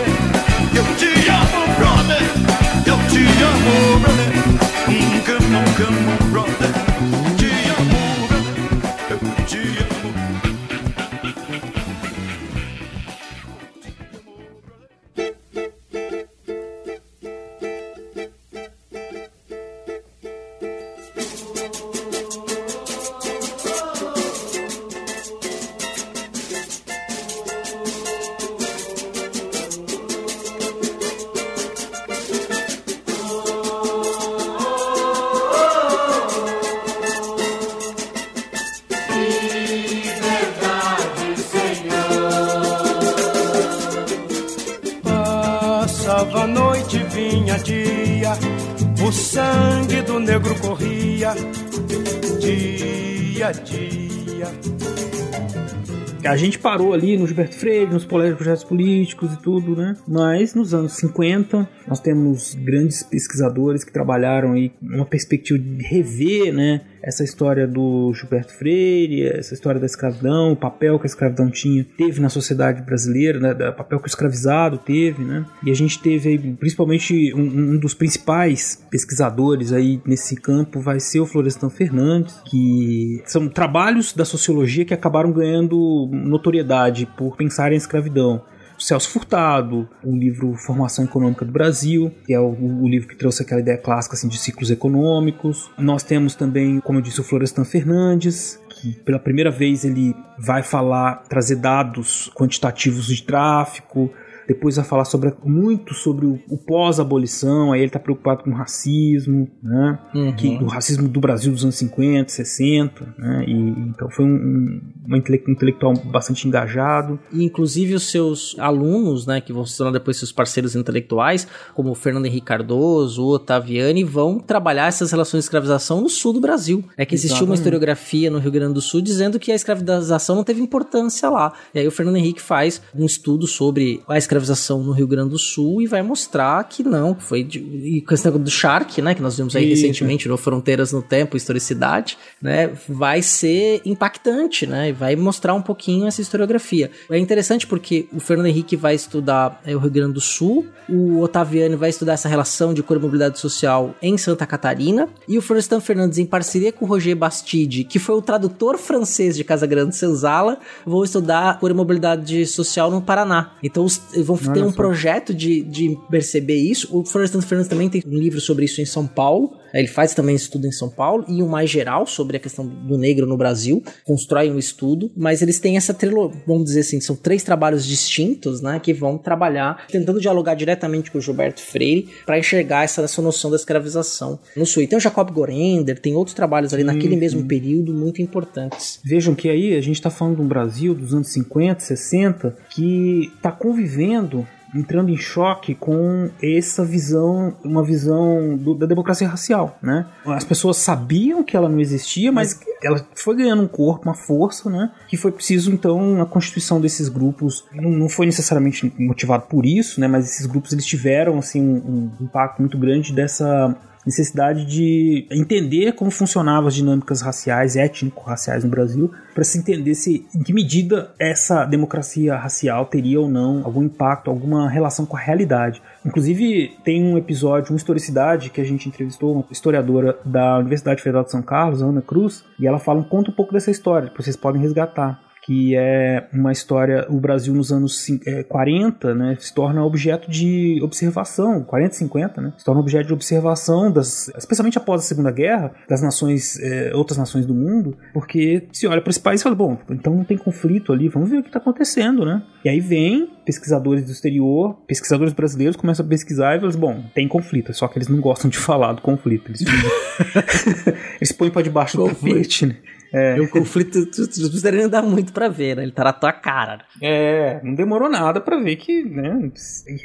Gente parou ali no Gilberto Freire, nos projetos políticos e tudo, né? Mas nos anos 50, nós temos grandes pesquisadores que trabalharam aí uma perspectiva de rever, né? Essa história do Gilberto Freire, essa história da escravidão, o papel que a escravidão tinha, teve na sociedade brasileira, né, o papel que o escravizado teve, né? E a gente teve aí, principalmente um, um, dos principais pesquisadores aí nesse campo vai ser o Florestan Fernandes, que são trabalhos da sociologia que acabaram ganhando notoriedade por pensar em escravidão. Celso Furtado, o livro Formação Econômica do Brasil, que é o, o, livro que trouxe aquela ideia clássica assim, de ciclos econômicos. Nós temos também, como eu disse, o Florestan Fernandes, que pela primeira vez ele vai falar, trazer dados quantitativos de tráfico, depois vai falar sobre, muito sobre o, o pós-abolição, aí ele está preocupado com o racismo, né? Uhum. Que, o racismo do Brasil dos anos 50, 60, né? E, então foi um, um, um intelectual bastante engajado. E inclusive os seus alunos, né, que vão se tornar depois seus parceiros intelectuais, como o Fernando Henrique Cardoso, o Otaviani, vão trabalhar essas relações de escravização no sul do Brasil. É que existiu Exatamente. uma historiografia no Rio Grande do Sul dizendo que a escravização não teve importância lá. E aí o Fernando Henrique faz um estudo sobre a escravização escravização no Rio Grande do Sul e vai mostrar que não, que foi de, e com esse negócio do Shark, né, que nós vimos aí Isso. recentemente no Fronteiras no Tempo, Historicidade, né, vai ser impactante, né, e vai mostrar um pouquinho essa historiografia. É interessante porque o Fernando Henrique vai estudar é, o Rio Grande do Sul, o Otaviano vai estudar essa relação de cor e mobilidade social em Santa Catarina, e o Florestan Fernandes, em parceria com o Roger Bastide, que foi o tradutor francês de Casa Grande Senzala, vão estudar cor e mobilidade social no Paraná. Então, os, vão ter um projeto de, de perceber isso. O Florestan Fernandes também tem um livro sobre isso em São Paulo. Ele faz também estudo em São Paulo e um mais geral sobre a questão do negro no Brasil. Constrói um estudo, mas eles têm essa trilogia, vamos dizer assim, são três trabalhos distintos, né, que vão trabalhar tentando dialogar diretamente com o Gilberto Freire para enxergar essa, essa noção da escravização no Sul. E tem o Jacob Gorender, tem outros trabalhos ali naquele mesmo período muito importantes. Vejam que aí a gente está falando de um Brasil dos anos 50, 60 que está convivendo entrando em choque com essa visão, uma visão do, da democracia racial, né? As pessoas sabiam que ela não existia, mas ela foi ganhando um corpo, uma força, né? Que foi preciso então a constituição desses grupos. Não, não foi necessariamente motivado por isso, né? Mas esses grupos eles tiveram assim um, um impacto muito grande dessa necessidade de entender como funcionavam as dinâmicas raciais, étnico-raciais no Brasil, para se entender se em que medida essa democracia racial teria ou não algum impacto, alguma relação com a realidade. Inclusive, tem um episódio, uma historicidade, que a gente entrevistou uma historiadora da Universidade Federal de São Carlos, Ana Cruz, e ela fala, conta um pouco dessa história, que vocês podem resgatar que é uma história, o Brasil nos anos 40, é, né, se torna objeto de observação, 40, 50, né, se torna objeto de observação, das, especialmente após a Segunda Guerra, das nações, é, outras nações do mundo, porque se olha para esse país e fala, bom, então não tem conflito ali, vamos ver o que está acontecendo, né? E aí vem pesquisadores do exterior, pesquisadores brasileiros começam a pesquisar e falam, assim, bom, tem conflito, só que eles não gostam de [LAUGHS] falar do conflito, eles, [LAUGHS] eles põem para debaixo do tapete, né? É. O conflito, tu, tu, tu não precisaria dar muito pra ver, né? Ele tá na tua cara. É, não demorou nada pra ver que, né?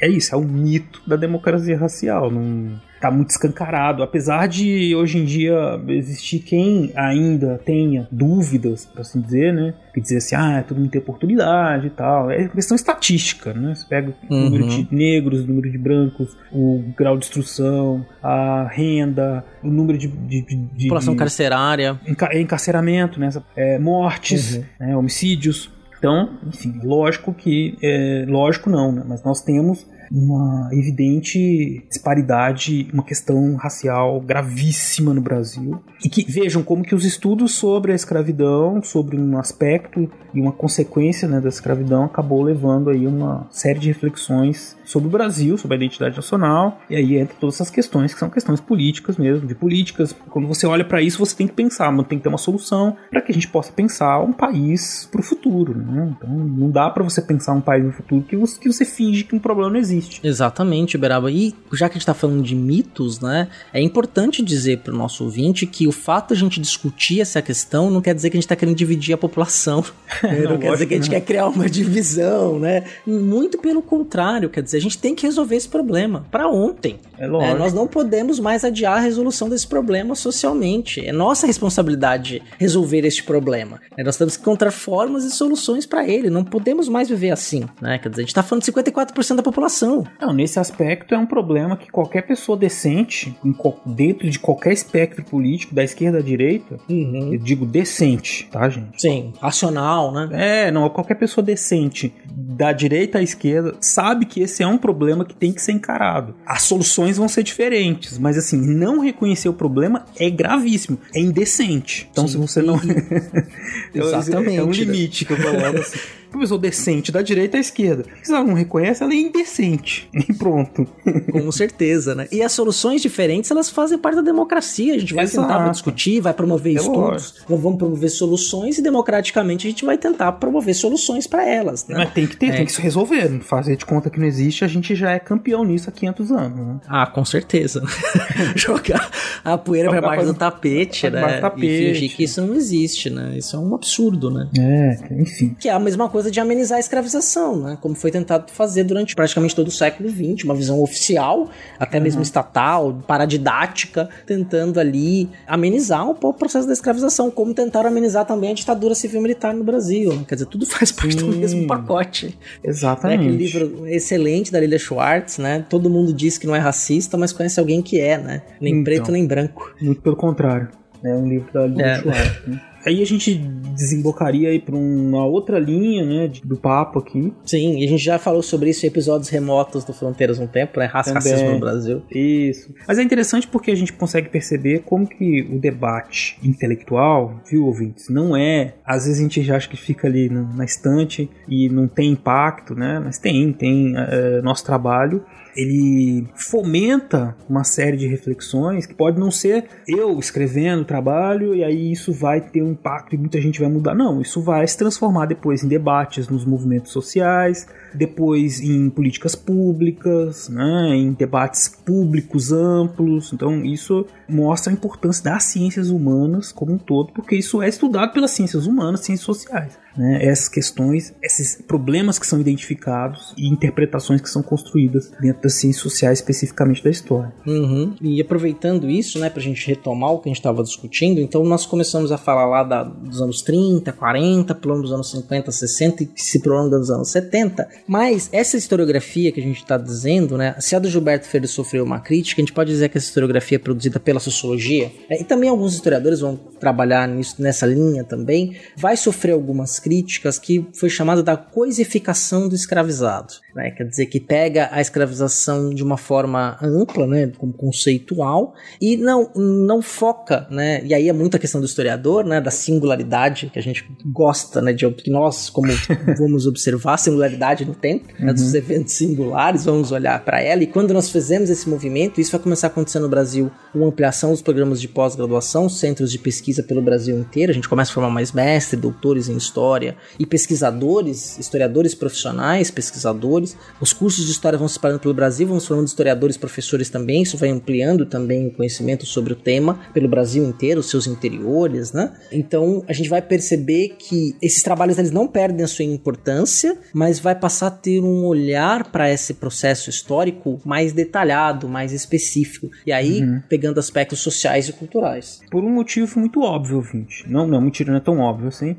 É isso, é o mito da democracia racial. Não tá muito escancarado. Apesar de hoje em dia existir quem ainda tenha dúvidas, por assim dizer, né? Que dizer assim, ah, todo mundo tem oportunidade e tal. É questão estatística, né? Você pega o uhum. número de negros, o número de brancos, o grau de instrução, a renda, o número de. de, de População de, carcerária. Enca encarceramento, né? É, mortes, uhum. né? homicídios. Então, enfim, lógico que. É, lógico não, né? Mas nós temos uma evidente disparidade, uma questão racial gravíssima no Brasil. E que vejam como que os estudos sobre a escravidão, sobre um aspecto e uma consequência né, da escravidão, acabou levando aí uma série de reflexões sobre o Brasil, sobre a identidade nacional. E aí entra todas essas questões que são questões políticas mesmo, de políticas. Quando você olha para isso, você tem que pensar, mas tem que ter uma solução para que a gente possa pensar um país para o futuro. Né? Então não dá para você pensar um país no futuro que você, que você finge que um problema não existe existe. Exatamente, Beraba. E já que a gente tá falando de mitos, né? É importante dizer pro nosso ouvinte que o fato de a gente discutir essa questão não quer dizer que a gente tá querendo dividir a população. [LAUGHS] não, não quer dizer que a gente quer criar uma divisão, né? Muito pelo contrário, quer dizer, a gente tem que resolver esse problema para ontem. É lógico. Né? Nós não podemos mais adiar a resolução desse problema socialmente. É nossa responsabilidade resolver este problema. Né? Nós temos que encontrar formas e soluções para ele. Não podemos mais viver assim, né? Quer dizer, a gente tá falando de 54% da população. Não, nesse aspecto é um problema que qualquer pessoa decente, dentro de qualquer espectro político, da esquerda à direita, uhum. eu digo decente, tá, gente? Sim, racional, né? É, não, qualquer pessoa decente, da direita à esquerda, sabe que esse é um problema que tem que ser encarado. As soluções vão ser diferentes, mas assim, não reconhecer o problema é gravíssimo, é indecente. Então, Sim, se você não. [LAUGHS] [LAUGHS] Exatamente. é um limite que eu coloco assim pessoa decente da direita à esquerda. Se ela não reconhece, ela é indecente. [LAUGHS] E pronto. Com certeza, né? E as soluções diferentes, elas fazem parte da democracia. A gente vai Exato. tentar discutir, vai promover é estudos, lógico. vamos promover soluções e democraticamente a gente vai tentar promover soluções para elas. Né? Mas tem que ter, é. tem que se resolver. Fazer de conta que não existe, a gente já é campeão nisso há 500 anos. Né? Ah, com certeza. [LAUGHS] Jogar a poeira para baixo do tapete, né? Tapete. E fingir que isso não existe, né? Isso é um absurdo, né? É, enfim. Que é a mesma coisa coisa de amenizar a escravização, né? Como foi tentado fazer durante praticamente todo o século XX, uma visão oficial, até mesmo uhum. estatal, paradidática, tentando ali amenizar um pouco o processo da escravização, como tentaram amenizar também a ditadura civil-militar no Brasil. Né? Quer dizer, tudo faz parte do mesmo pacote. Exatamente. Né? Aquele livro excelente da Lilia Schwartz, né? Todo mundo diz que não é racista, mas conhece alguém que é, né? Nem então, preto nem branco. Muito pelo contrário. É um livro da Lilia é. Schwartz. Né? [LAUGHS] Aí a gente desembocaria aí para uma outra linha, né, do papo aqui. Sim, e a gente já falou sobre isso em episódios remotos do Fronteiras um tempo, né, raça racismo no Brasil. Isso. Mas é interessante porque a gente consegue perceber como que o debate intelectual, viu, ouvintes, não é, às vezes a gente já acha que fica ali na estante e não tem impacto, né, mas tem, tem é, nosso trabalho ele fomenta uma série de reflexões que pode não ser eu escrevendo o trabalho e aí isso vai ter um impacto e muita gente vai mudar. Não, isso vai se transformar depois em debates nos movimentos sociais, depois em políticas públicas, né, em debates públicos amplos. Então isso mostra a importância das ciências humanas como um todo, porque isso é estudado pelas ciências humanas, ciências sociais né, essas questões, esses problemas que são identificados e interpretações que são construídas dentro das ciências sociais, especificamente da história. Uhum. E aproveitando isso, né, para a gente retomar o que a gente estava discutindo, então nós começamos a falar lá da, dos anos 30, 40, plano dos anos 50, 60 e se prolonga dos anos 70, mas essa historiografia que a gente está dizendo, né, se a do Gilberto Freire sofreu uma crítica, a gente pode dizer que essa historiografia é produzida pela sociologia, é, e também alguns historiadores vão trabalhar nisso, nessa linha também, vai sofrer algumas críticas que foi chamada da coisificação do escravizado. Né? Quer dizer, que pega a escravização de uma forma ampla, né? como conceitual, e não, não foca, né? e aí é muita questão do historiador, né? da singularidade, que a gente gosta, né? de que nós, como vamos observar, singularidade no tempo, né? dos uhum. eventos singulares, vamos olhar para ela, e quando nós fizemos esse movimento, isso vai começar a acontecer no Brasil, com ampliação dos programas de pós-graduação, centros de pesquisa pelo Brasil inteiro, a gente começa a formar mais mestres, doutores em história, e pesquisadores, historiadores profissionais, pesquisadores. Os cursos de história vão se espalhando pelo Brasil, vamos formando historiadores, professores também. Isso vai ampliando também o conhecimento sobre o tema pelo Brasil inteiro, os seus interiores, né? Então a gente vai perceber que esses trabalhos eles não perdem a sua importância, mas vai passar a ter um olhar para esse processo histórico mais detalhado, mais específico. E aí uhum. pegando aspectos sociais e culturais. Por um motivo muito óbvio, ouvinte. Não, não, mentira, não é tão óbvio assim.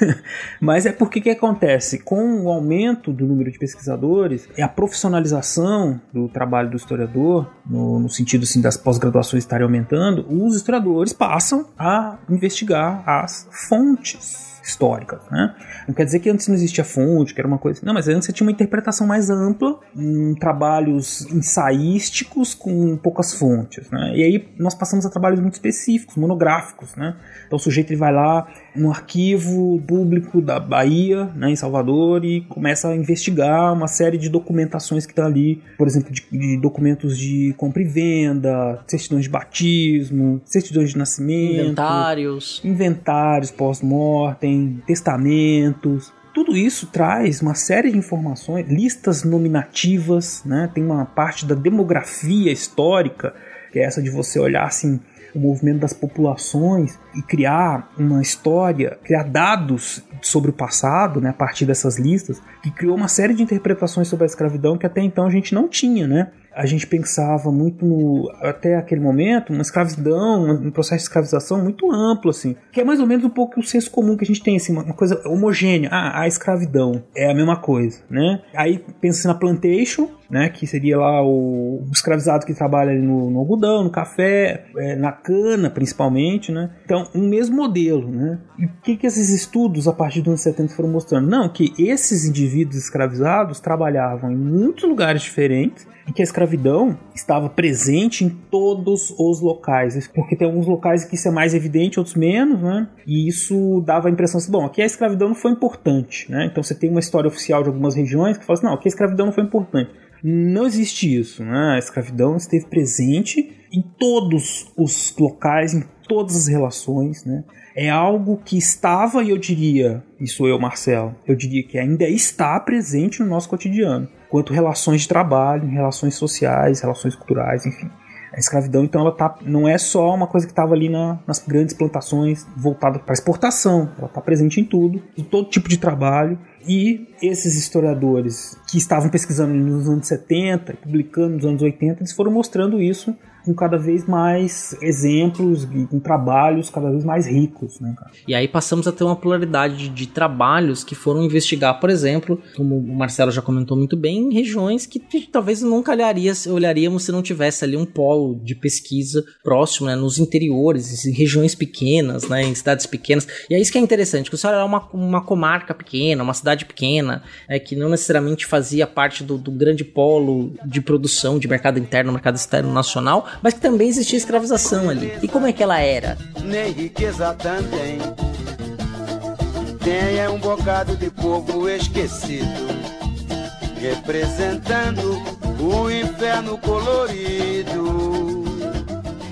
[LAUGHS] Mas é porque que acontece? Com o aumento do número de pesquisadores e a profissionalização do trabalho do historiador, no, no sentido assim, das pós-graduações estarem aumentando, os historiadores passam a investigar as fontes históricas, né? Não quer dizer que antes não existia fonte, que era uma coisa. Não, mas antes você tinha uma interpretação mais ampla, em trabalhos ensaísticos com poucas fontes, né? E aí nós passamos a trabalhos muito específicos, monográficos, né? Então o sujeito ele vai lá no arquivo público da Bahia, né, em Salvador, e começa a investigar uma série de documentações que estão tá ali, por exemplo, de, de, documentos de compra e venda, certidões de batismo, certidões de nascimento, inventários, inventários pós-mortem, testamentos, tudo isso traz uma série de informações, listas nominativas, né? Tem uma parte da demografia histórica, que é essa de você olhar assim o movimento das populações e criar uma história, criar dados sobre o passado, né, a partir dessas listas, que criou uma série de interpretações sobre a escravidão que até então a gente não tinha, né? a gente pensava muito no, até aquele momento, uma escravidão, um processo de escravização muito amplo, assim, que é mais ou menos um pouco o senso comum que a gente tem, assim, uma, coisa homogênea. Ah, a escravidão é a mesma coisa, né? Aí pensa na plantation, né, que seria lá o, o escravizado que trabalha no, no, algodão, no café, é, na cana principalmente, né? Então, um mesmo modelo, né? E o que, que esses estudos a partir dos anos 70 foram mostrando? Não, que esses indivíduos escravizados trabalhavam em muitos lugares diferentes e que a escravidão estava presente em todos os locais, porque tem alguns locais que isso é mais evidente, outros menos, né? E isso dava a impressão assim, bom, aqui a escravidão não foi importante, né? Então você tem uma história oficial de algumas regiões que fala assim, não, aqui a escravidão não foi importante. Não existe isso, né? A escravidão esteve presente em todos os locais, em todas as relações, né? É algo que estava, e eu diria, isso eu, Marcelo, eu diria que ainda está presente no nosso cotidiano quanto relações de trabalho, relações sociais, relações culturais, enfim. A escravidão, então, ela tá, não é só uma coisa que estava ali na, nas grandes plantações voltada para exportação, ela está presente em tudo, em todo tipo de trabalho. E esses historiadores que estavam pesquisando nos anos 70, publicando nos anos 80, eles foram mostrando isso com cada vez mais exemplos e com trabalhos cada vez mais ricos, né, cara? E aí passamos a ter uma pluralidade de, trabalhos que foram investigar, por exemplo, como o Marcelo já comentou muito bem, em regiões que talvez nunca olharia, olharíamos se não tivesse ali um polo de pesquisa próximo, né, nos interiores, em regiões pequenas, né, em cidades pequenas. E é isso que é interessante, que você olha uma, uma comarca pequena, uma cidade pequena, é, que não necessariamente fazia parte do, do grande polo de produção de mercado interno, mercado externo nacional, mas que também existia escravização ali. E como é que ela era? Nem riqueza também. Tem é um bocado de povo esquecido, representando o inferno colorido.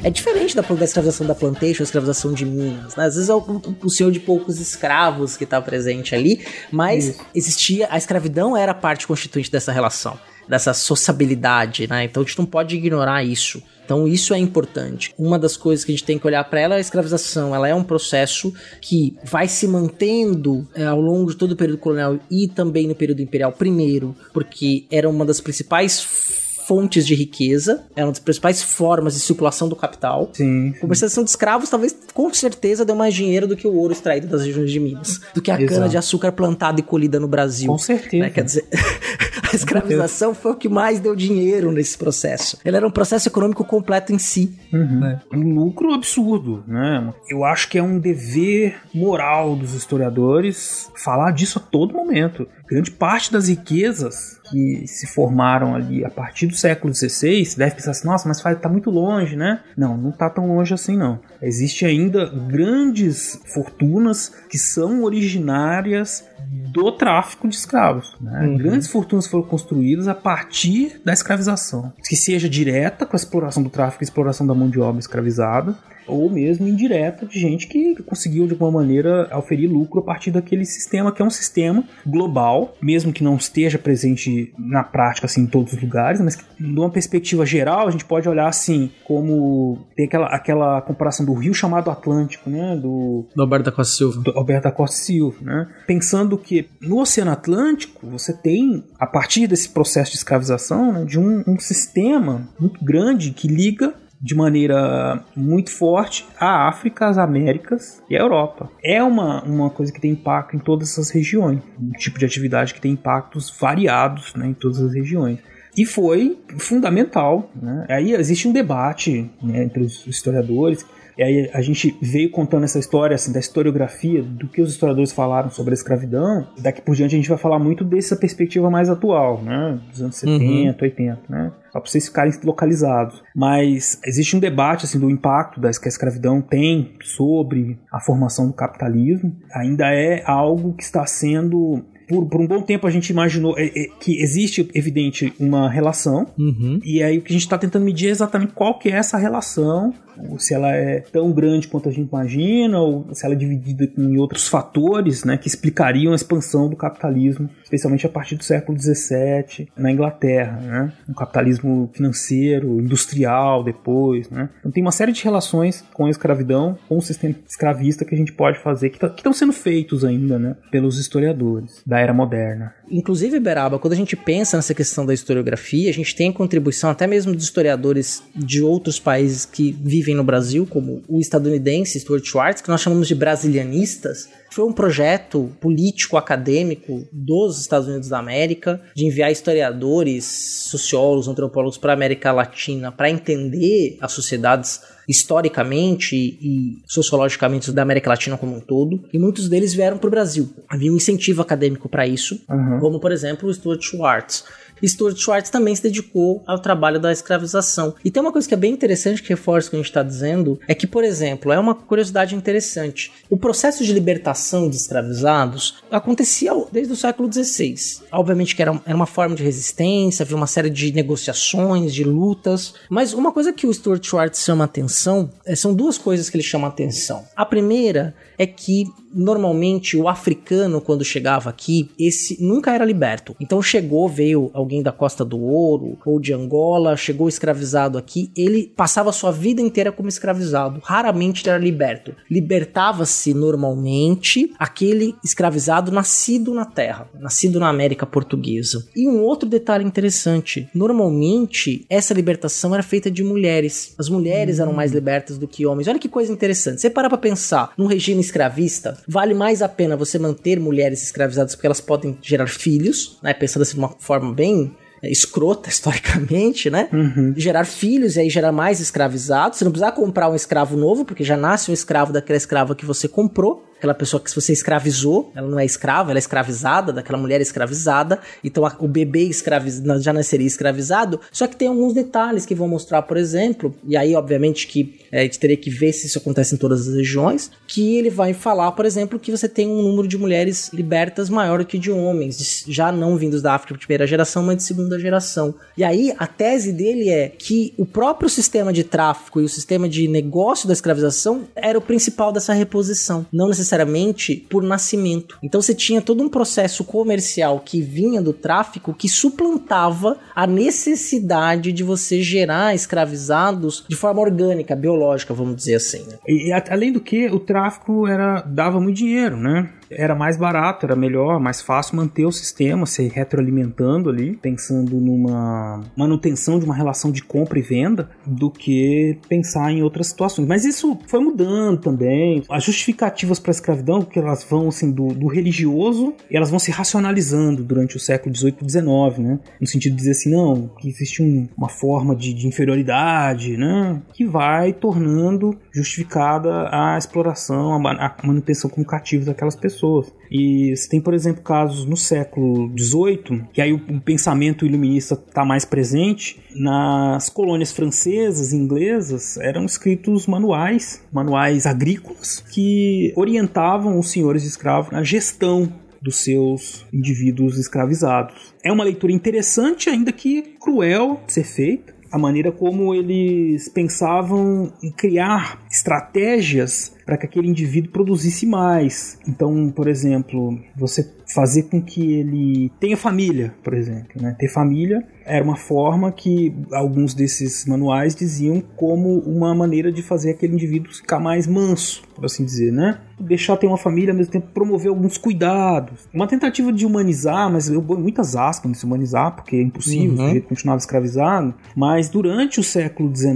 É diferente da, da escravização da plantation, a escravização de Minas. Né? Às vezes é o, o, senhor de poucos escravos que está presente ali, mas Isso. existia. A escravidão era parte constituinte dessa relação, dessa sociabilidade, né? Então a gente não pode ignorar isso. Então isso é importante. Uma das coisas que a gente tem que olhar para ela é a escravização. Ela é um processo que vai se mantendo é, ao longo de todo o período colonial e também no período imperial. Primeiro, porque era uma das principais fontes de riqueza, era uma das principais formas de circulação do capital. Sim. A comercialização de escravos talvez com certeza deu mais dinheiro do que o ouro extraído das regiões de Minas, do que a Exato. cana de açúcar plantada e colhida no Brasil. Com certeza. Né? Quer dizer, [LAUGHS] a escravização foi o que mais deu dinheiro nesse processo. Ele era um processo econômico completo em si. Uhum. Né? Um lucro absurdo, né? Eu acho que é um dever moral dos historiadores falar disso a todo momento. Grande parte das riquezas que se formaram ali a partir do século XVI, deve pensar assim, nossa, mas está muito longe, né? Não, não está tão longe assim não. Existem ainda grandes fortunas que são originárias do tráfico de escravos. Né? Uhum. Grandes fortunas foram construídas a partir da escravização, que seja direta com a exploração do tráfico e exploração da mão de obra escravizada, ou mesmo indireta de gente que conseguiu de alguma maneira oferir lucro a partir daquele sistema que é um sistema global, mesmo que não esteja presente na prática assim em todos os lugares, mas que numa perspectiva geral a gente pode olhar assim como tem aquela, aquela comparação do rio chamado Atlântico, né, do, do Alberto da Costa Silva. Do Alberto da Costa Silva, né? Pensando que no Oceano Atlântico você tem a partir desse processo de escravização né, de um, um sistema muito grande que liga de maneira muito forte a África, as Américas e a Europa. É uma, uma coisa que tem impacto em todas essas regiões, um tipo de atividade que tem impactos variados né, em todas as regiões. E foi fundamental. Né? Aí existe um debate né, entre os historiadores e aí a gente veio contando essa história, assim, da historiografia, do que os historiadores falaram sobre a escravidão. Daqui por diante a gente vai falar muito dessa perspectiva mais atual, né? Dos anos 70, uhum. 80, né? Só para vocês ficarem localizados. Mas existe um debate, assim, do impacto que a escravidão tem sobre a formação do capitalismo. Ainda é algo que está sendo por, por um bom tempo a gente imaginou é, é, que existe, evidente, uma relação. Uhum. E aí o que a gente está tentando medir é exatamente qual que é essa relação se ela é tão grande quanto a gente imagina, ou se ela é dividida em outros fatores né, que explicariam a expansão do capitalismo, especialmente a partir do século XVII na Inglaterra. Né? Um capitalismo financeiro, industrial depois. Né? Então tem uma série de relações com a escravidão, com o sistema escravista que a gente pode fazer, que tá, estão sendo feitos ainda né, pelos historiadores da era moderna. Inclusive, Beraba, quando a gente pensa nessa questão da historiografia, a gente tem contribuição até mesmo de historiadores de outros países que vivem no Brasil, como o estadunidense Stuart Schwartz, que nós chamamos de brasilianistas. Foi um projeto político-acadêmico dos Estados Unidos da América de enviar historiadores, sociólogos, antropólogos para a América Latina para entender as sociedades historicamente e sociologicamente da América Latina como um todo, e muitos deles vieram para o Brasil. Havia um incentivo acadêmico para isso, uhum. como por exemplo o Stuart Schwartz. Stuart Schwartz também se dedicou ao trabalho da escravização. E tem uma coisa que é bem interessante que reforça o que a gente está dizendo, é que, por exemplo, é uma curiosidade interessante. O processo de libertação de escravizados acontecia desde o século XVI. Obviamente que era, era uma forma de resistência, havia uma série de negociações, de lutas. Mas uma coisa que o Stuart Schwartz chama atenção, é, são duas coisas que ele chama atenção. A primeira é que normalmente o africano quando chegava aqui, esse nunca era liberto. Então chegou, veio alguém da Costa do Ouro ou de Angola, chegou escravizado aqui, ele passava sua vida inteira como escravizado, raramente era liberto. Libertava-se normalmente aquele escravizado nascido na terra, nascido na América Portuguesa. E um outro detalhe interessante, normalmente essa libertação era feita de mulheres. As mulheres eram mais libertas do que homens. Olha que coisa interessante. Você para pra pensar num regime escravista, vale mais a pena você manter mulheres escravizadas porque elas podem gerar filhos, né? Pensando assim de uma forma bem é, escrota [LAUGHS] historicamente, né? Uhum. Gerar filhos e aí gerar mais escravizados. Você não precisa comprar um escravo novo, porque já nasce um escravo daquela escrava que você comprou aquela pessoa que você escravizou, ela não é escrava, ela é escravizada, daquela mulher escravizada, então a, o bebê escraviz, já nasceria escravizado, só que tem alguns detalhes que vão mostrar, por exemplo, e aí obviamente que é, a gente teria que ver se isso acontece em todas as regiões, que ele vai falar, por exemplo, que você tem um número de mulheres libertas maior que de homens, já não vindos da África de primeira geração, mas de segunda geração. E aí a tese dele é que o próprio sistema de tráfico e o sistema de negócio da escravização era o principal dessa reposição, não necessariamente necessariamente por nascimento. Então você tinha todo um processo comercial que vinha do tráfico que suplantava a necessidade de você gerar escravizados de forma orgânica, biológica, vamos dizer assim. Né? E, e além do que, o tráfico era dava muito dinheiro, né? Era mais barato, era melhor, mais fácil manter o sistema, se retroalimentando ali, pensando numa manutenção de uma relação de compra e venda, do que pensar em outras situações. Mas isso foi mudando também. As justificativas para a escravidão, que elas vão assim do, do, religioso elas vão se racionalizando durante o século XVIII e XIX, né? No sentido de dizer assim, não, que existe um, uma forma de, de inferioridade, né? Que vai tornando justificada a exploração, a, a manutenção como cativo daquelas pessoas pessoas. E você tem, por exemplo, casos no século XVIII, que aí o, o pensamento iluminista está mais presente. Nas colônias francesas e inglesas eram escritos manuais, manuais agrícolas, que orientavam os senhores escravos na gestão dos seus indivíduos escravizados. É uma leitura interessante, ainda que cruel de ser feita, a maneira como eles pensavam em criar estratégias para que aquele indivíduo produzisse mais. Então, por exemplo, você fazer com que ele tenha família, por exemplo, né? Ter família era uma forma que alguns desses manuais diziam como uma maneira de fazer aquele indivíduo ficar mais manso, por assim dizer, né? Deixar ter uma família, ao mesmo tempo promover alguns cuidados. Uma tentativa de humanizar, mas eu muitas aspas nesse humanizar, porque é impossível, uhum. o sujeito continuava escravizado. Mas durante o século XIX,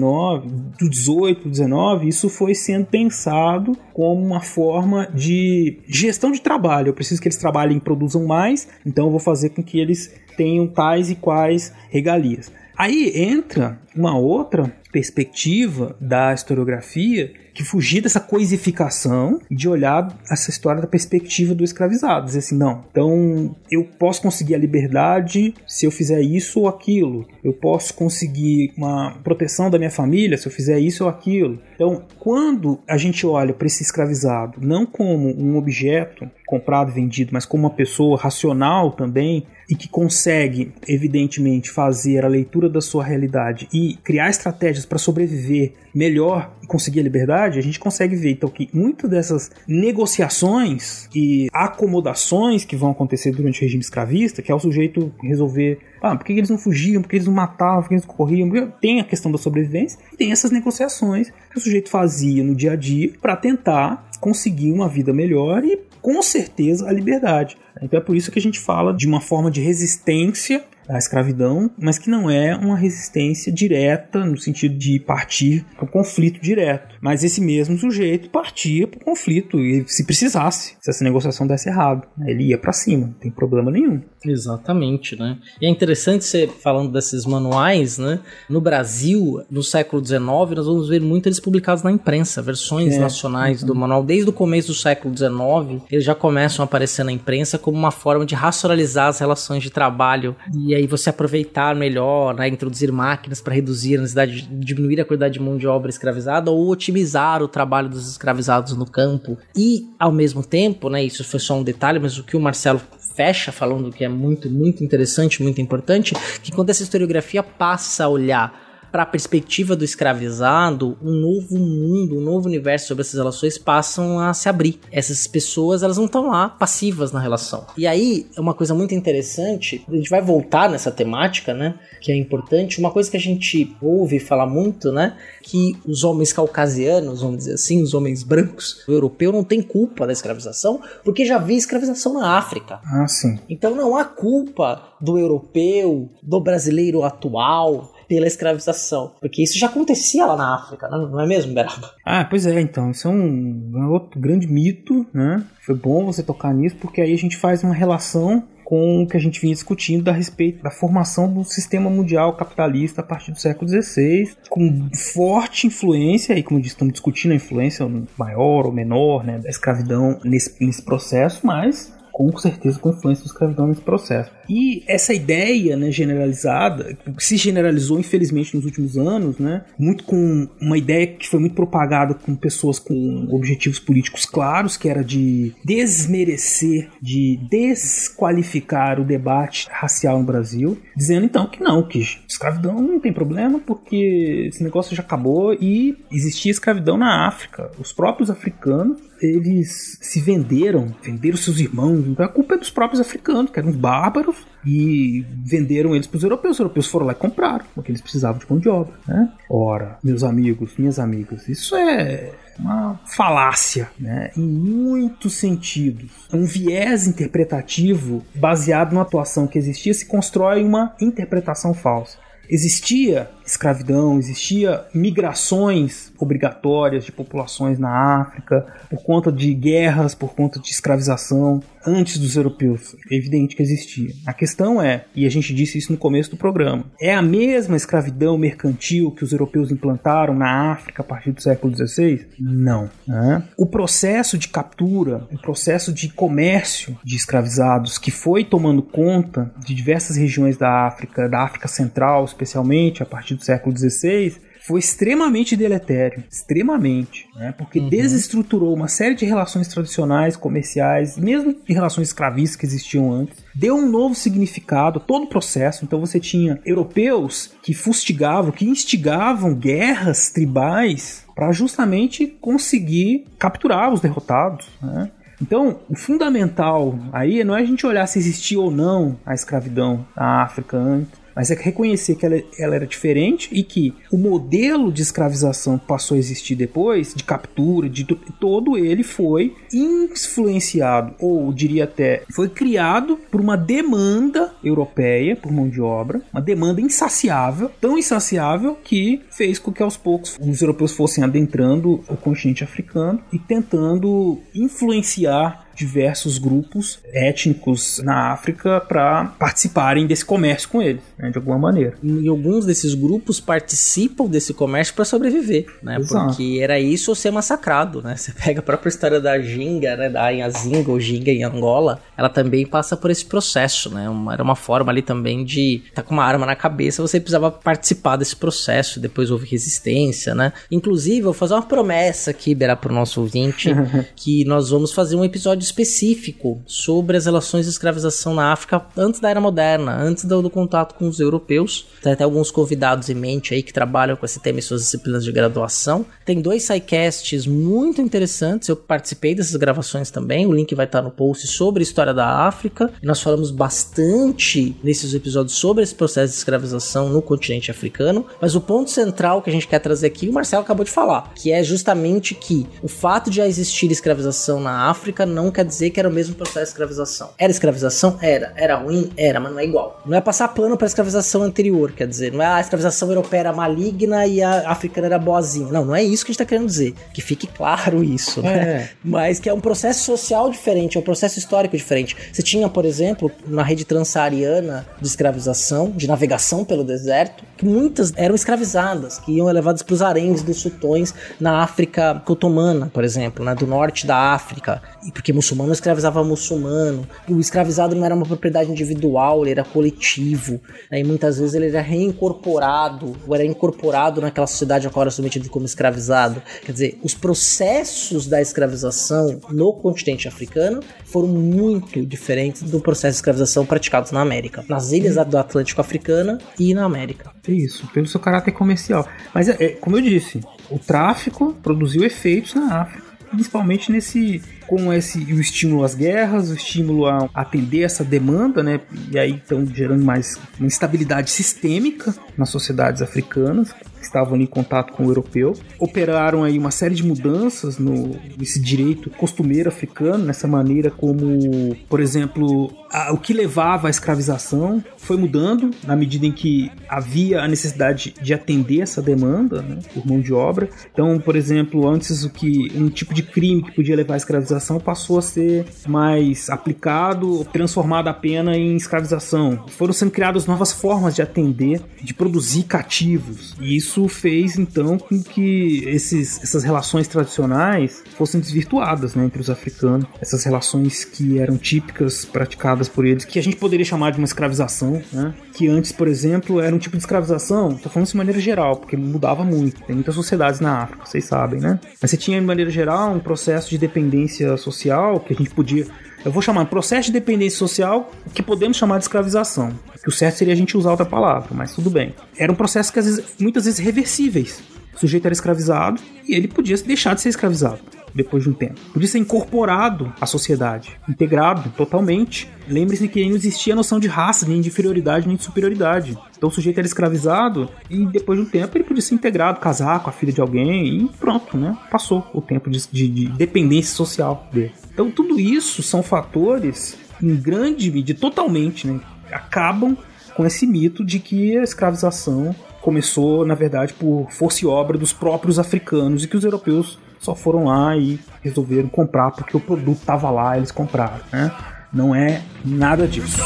do 18, 19, isso foi sendo pensado como uma forma de gestão de trabalho. Eu preciso que eles trabalhem e produzam mais, então eu vou fazer com que eles tenham tais e quais regalias. Aí entra uma outra perspectiva da historiografia que fugir dessa coisificação de olhar essa história da perspectiva do escravizado. Dizer assim, não, então eu posso conseguir a liberdade se eu fizer isso ou aquilo. Eu posso conseguir uma proteção da minha família se eu fizer isso ou aquilo. Então, quando a gente olha para esse escravizado não como um objeto comprado e vendido, mas como uma pessoa racional também e que consegue, evidentemente, fazer a leitura da sua realidade e criar estratégias para sobreviver melhor e conseguir a liberdade, a gente consegue ver. Então que muitas dessas negociações e acomodações que vão acontecer durante o regime escravista, que é o sujeito resolver, ah, por que eles não fugiam, por que eles não matavam, por que eles não corriam, tem a questão da sobrevivência e tem essas negociações que o sujeito fazia no dia a dia para tentar conseguir uma vida melhor e com certeza a liberdade. Então é por isso que a gente fala de uma forma de resistência à escravidão, mas que não é uma resistência direta no sentido de partir para o conflito direto. Mas esse mesmo sujeito partia para o conflito e se precisasse, se essa negociação desse errado, ele ia para cima, não tem problema nenhum. Exatamente, né? E é interessante você falando desses manuais, né? No Brasil, no século XIX, nós vamos ver muito eles publicados na imprensa, versões é, nacionais do manual. Desde o começo do século XIX, eles já começam a aparecer na imprensa como uma forma de racionalizar as relações de trabalho e aí você aproveitar melhor, né? Introduzir máquinas para reduzir a necessidade, diminuir a quantidade de mão de obra escravizada ou otimizar o trabalho dos escravizados no campo. E, ao mesmo tempo, né? Isso foi só um detalhe, mas o que o Marcelo fecha falando que é muito, muito interessante, muito importante, que quando essa historiografia passa a olhar para a perspectiva do escravizado, um novo mundo, um novo universo sobre essas relações passam a se abrir. Essas pessoas, elas não estão lá passivas na relação. E aí, é uma coisa muito interessante, a gente vai voltar nessa temática, né, que é importante, uma coisa que a gente ouve falar muito, né, que os homens caucasianos, vamos dizer assim, os homens brancos, o europeu não tem culpa da escravização, porque já havia escravização na África. Ah, sim. Então não há culpa do europeu, do brasileiro atual, pela escravização. Porque isso já acontecia lá na África, não é mesmo, Beraba? Ah, pois é, então. Isso é um, um outro grande mito, né? Foi bom você tocar nisso, porque aí a gente faz uma relação com o que a gente vinha discutindo a respeito da formação do sistema mundial capitalista a partir do século XVI, com forte influência, e como eu disse, estamos discutindo a influência maior ou menor né, da escravidão nesse, nesse processo, mas com certeza com influência da escravidão nesse processo. E essa ideia né, generalizada, que se generalizou infelizmente nos últimos anos, né, muito com uma ideia que foi muito propagada com pessoas com objetivos políticos claros, que era de desmerecer, de desqualificar o debate racial no Brasil, dizendo então que não, que escravidão não tem problema porque esse negócio já acabou e existia escravidão na África. Os próprios africanos eles se venderam, venderam seus irmãos. Então a culpa é dos próprios africanos, que eram bárbaros, e venderam eles para os europeus. Os europeus foram lá e compraram, porque eles precisavam de mão de obra. Né? Ora, meus amigos, minhas amigas, isso é uma falácia, né? em muitos sentidos. Um viés interpretativo baseado na atuação que existia se constrói uma interpretação falsa. Existia escravidão, existia migrações obrigatórias de populações na África por conta de guerras, por conta de escravização antes dos europeus. É evidente que existia. A questão é, e a gente disse isso no começo do programa, é a mesma escravidão mercantil que os europeus implantaram na África a partir do século XVI? Não. Né? O processo de captura, o processo de comércio de escravizados que foi tomando conta de diversas regiões da África, da África Central especialmente, a partir do século XVI, foi extremamente deletério, extremamente, né? porque uhum. desestruturou uma série de relações tradicionais, comerciais, mesmo de relações escravistas que existiam antes, deu um novo significado a todo o processo. Então você tinha europeus que fustigavam, que instigavam guerras tribais para justamente conseguir capturar os derrotados, né? Então, o fundamental aí não é a gente olhar se existia ou não a escravidão na África antes, mas é reconhecer que ela, ela, era diferente e que o modelo de escravização que passou a existir depois, de captura, de todo ele foi influenciado, ou diria até, foi criado por uma demanda europeia por mão de obra, uma demanda insaciável, tão insaciável que fez com que aos poucos os europeus fossem adentrando o continente africano e tentando influenciar diversos grupos étnicos na África para participarem desse comércio com eles, né, de alguma maneira. E alguns desses grupos participam desse comércio para sobreviver, né? Exato. Porque era isso ou ser massacrado, né? Você pega a própria história da Ginga, né? Da Inhazinga ou Ginga em Angola, ela também passa por esse processo, né? Uma, era uma forma ali também de tá com uma arma na cabeça, você precisava participar desse processo, depois houve resistência, né? Inclusive, eu vou fazer uma promessa aqui, Berá, pro nosso ouvinte, [LAUGHS] que nós vamos fazer um episódio específico sobre as relações de escravização na África antes da Era Moderna, antes do, do contato com os europeus. Tem até alguns convidados em mente aí que trabalham com esse tema em suas disciplinas de graduação. Tem dois sidecasts muito interessantes, eu participei dessas gravações também, o link vai estar no post sobre a história da África. Nós falamos bastante nesses episódios sobre esse processo de escravização no continente africano, mas o ponto central que a gente quer trazer aqui, o Marcelo acabou de falar, que é justamente que o fato de já existir escravização na África não quer dizer que era o mesmo processo de escravização. Era escravização? Era. Era ruim? Era, mas não é igual. Não é passar pano para a escravização anterior, quer dizer, não é a escravização europeia era maligna e a africana era boazinha. Não, não é isso que a gente está querendo dizer. Que fique claro isso, né? É. Mas que é um processo social diferente, é um processo histórico diferente. Você tinha, por exemplo, na rede transsaariana de escravização, de navegação pelo deserto, que muitas eram escravizadas, que iam levadas para os haréns dos sultões na África otomana, por exemplo, né, do norte da África, e porque muçulmano escravizava muçulmano. O escravizado não era uma propriedade individual, ele era coletivo, né, e muitas vezes ele era reincorporado, ou era incorporado naquela sociedade a qual era submetido como escravizado. Quer dizer, os processos da escravização no continente africano foram muito diferentes do processo de escravização praticados na América, nas ilhas do Atlântico africana e na América. Isso, pelo seu caráter comercial. Mas, é, é, como eu disse, o tráfico produziu efeitos na África, principalmente nesse com esse o estímulo às guerras, o estímulo a atender essa demanda, né? E aí estão gerando mais uma instabilidade sistêmica nas sociedades africanas que estavam em contato com o europeu. Operaram aí uma série de mudanças no esse direito costumeiro africano, nessa maneira como, por exemplo, a, o que levava à escravização foi mudando na medida em que havia a necessidade de atender essa demanda né, por mão de obra. Então, por exemplo, antes o que um tipo de crime que podia levar à escravização passou a ser mais aplicado, transformado a pena em escravização. Foram sendo criadas novas formas de atender, de produzir cativos. E isso isso fez então com que esses, essas relações tradicionais fossem desvirtuadas né, entre os africanos. Essas relações que eram típicas, praticadas por eles, que a gente poderia chamar de uma escravização, né? que antes, por exemplo, era um tipo de escravização, estou falando isso de maneira geral, porque mudava muito. Tem muitas sociedades na África, vocês sabem, né? Mas você tinha, de maneira geral, um processo de dependência social que a gente podia eu vou chamar processo de dependência social, que podemos chamar de escravização. Que o certo seria a gente usar outra palavra, mas tudo bem. Era um processo que às vezes, muitas vezes reversíveis. O sujeito era escravizado e ele podia deixar de ser escravizado depois de um tempo. Podia ser incorporado à sociedade, integrado totalmente. Lembre-se que não existia a noção de raça, nem de inferioridade, nem de superioridade. Então o sujeito era escravizado e depois de um tempo ele podia ser integrado, casar com a filha de alguém e pronto, né? Passou o tempo de, de, de dependência social dele. Então tudo isso são fatores em grande medida, totalmente, né? Acabam com esse mito de que a escravização começou, na verdade, por força e obra dos próprios africanos e que os europeus só foram lá e resolveram comprar porque o produto estava lá, eles compraram, né? Não é nada disso.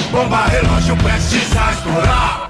E bomba relógio prestes a.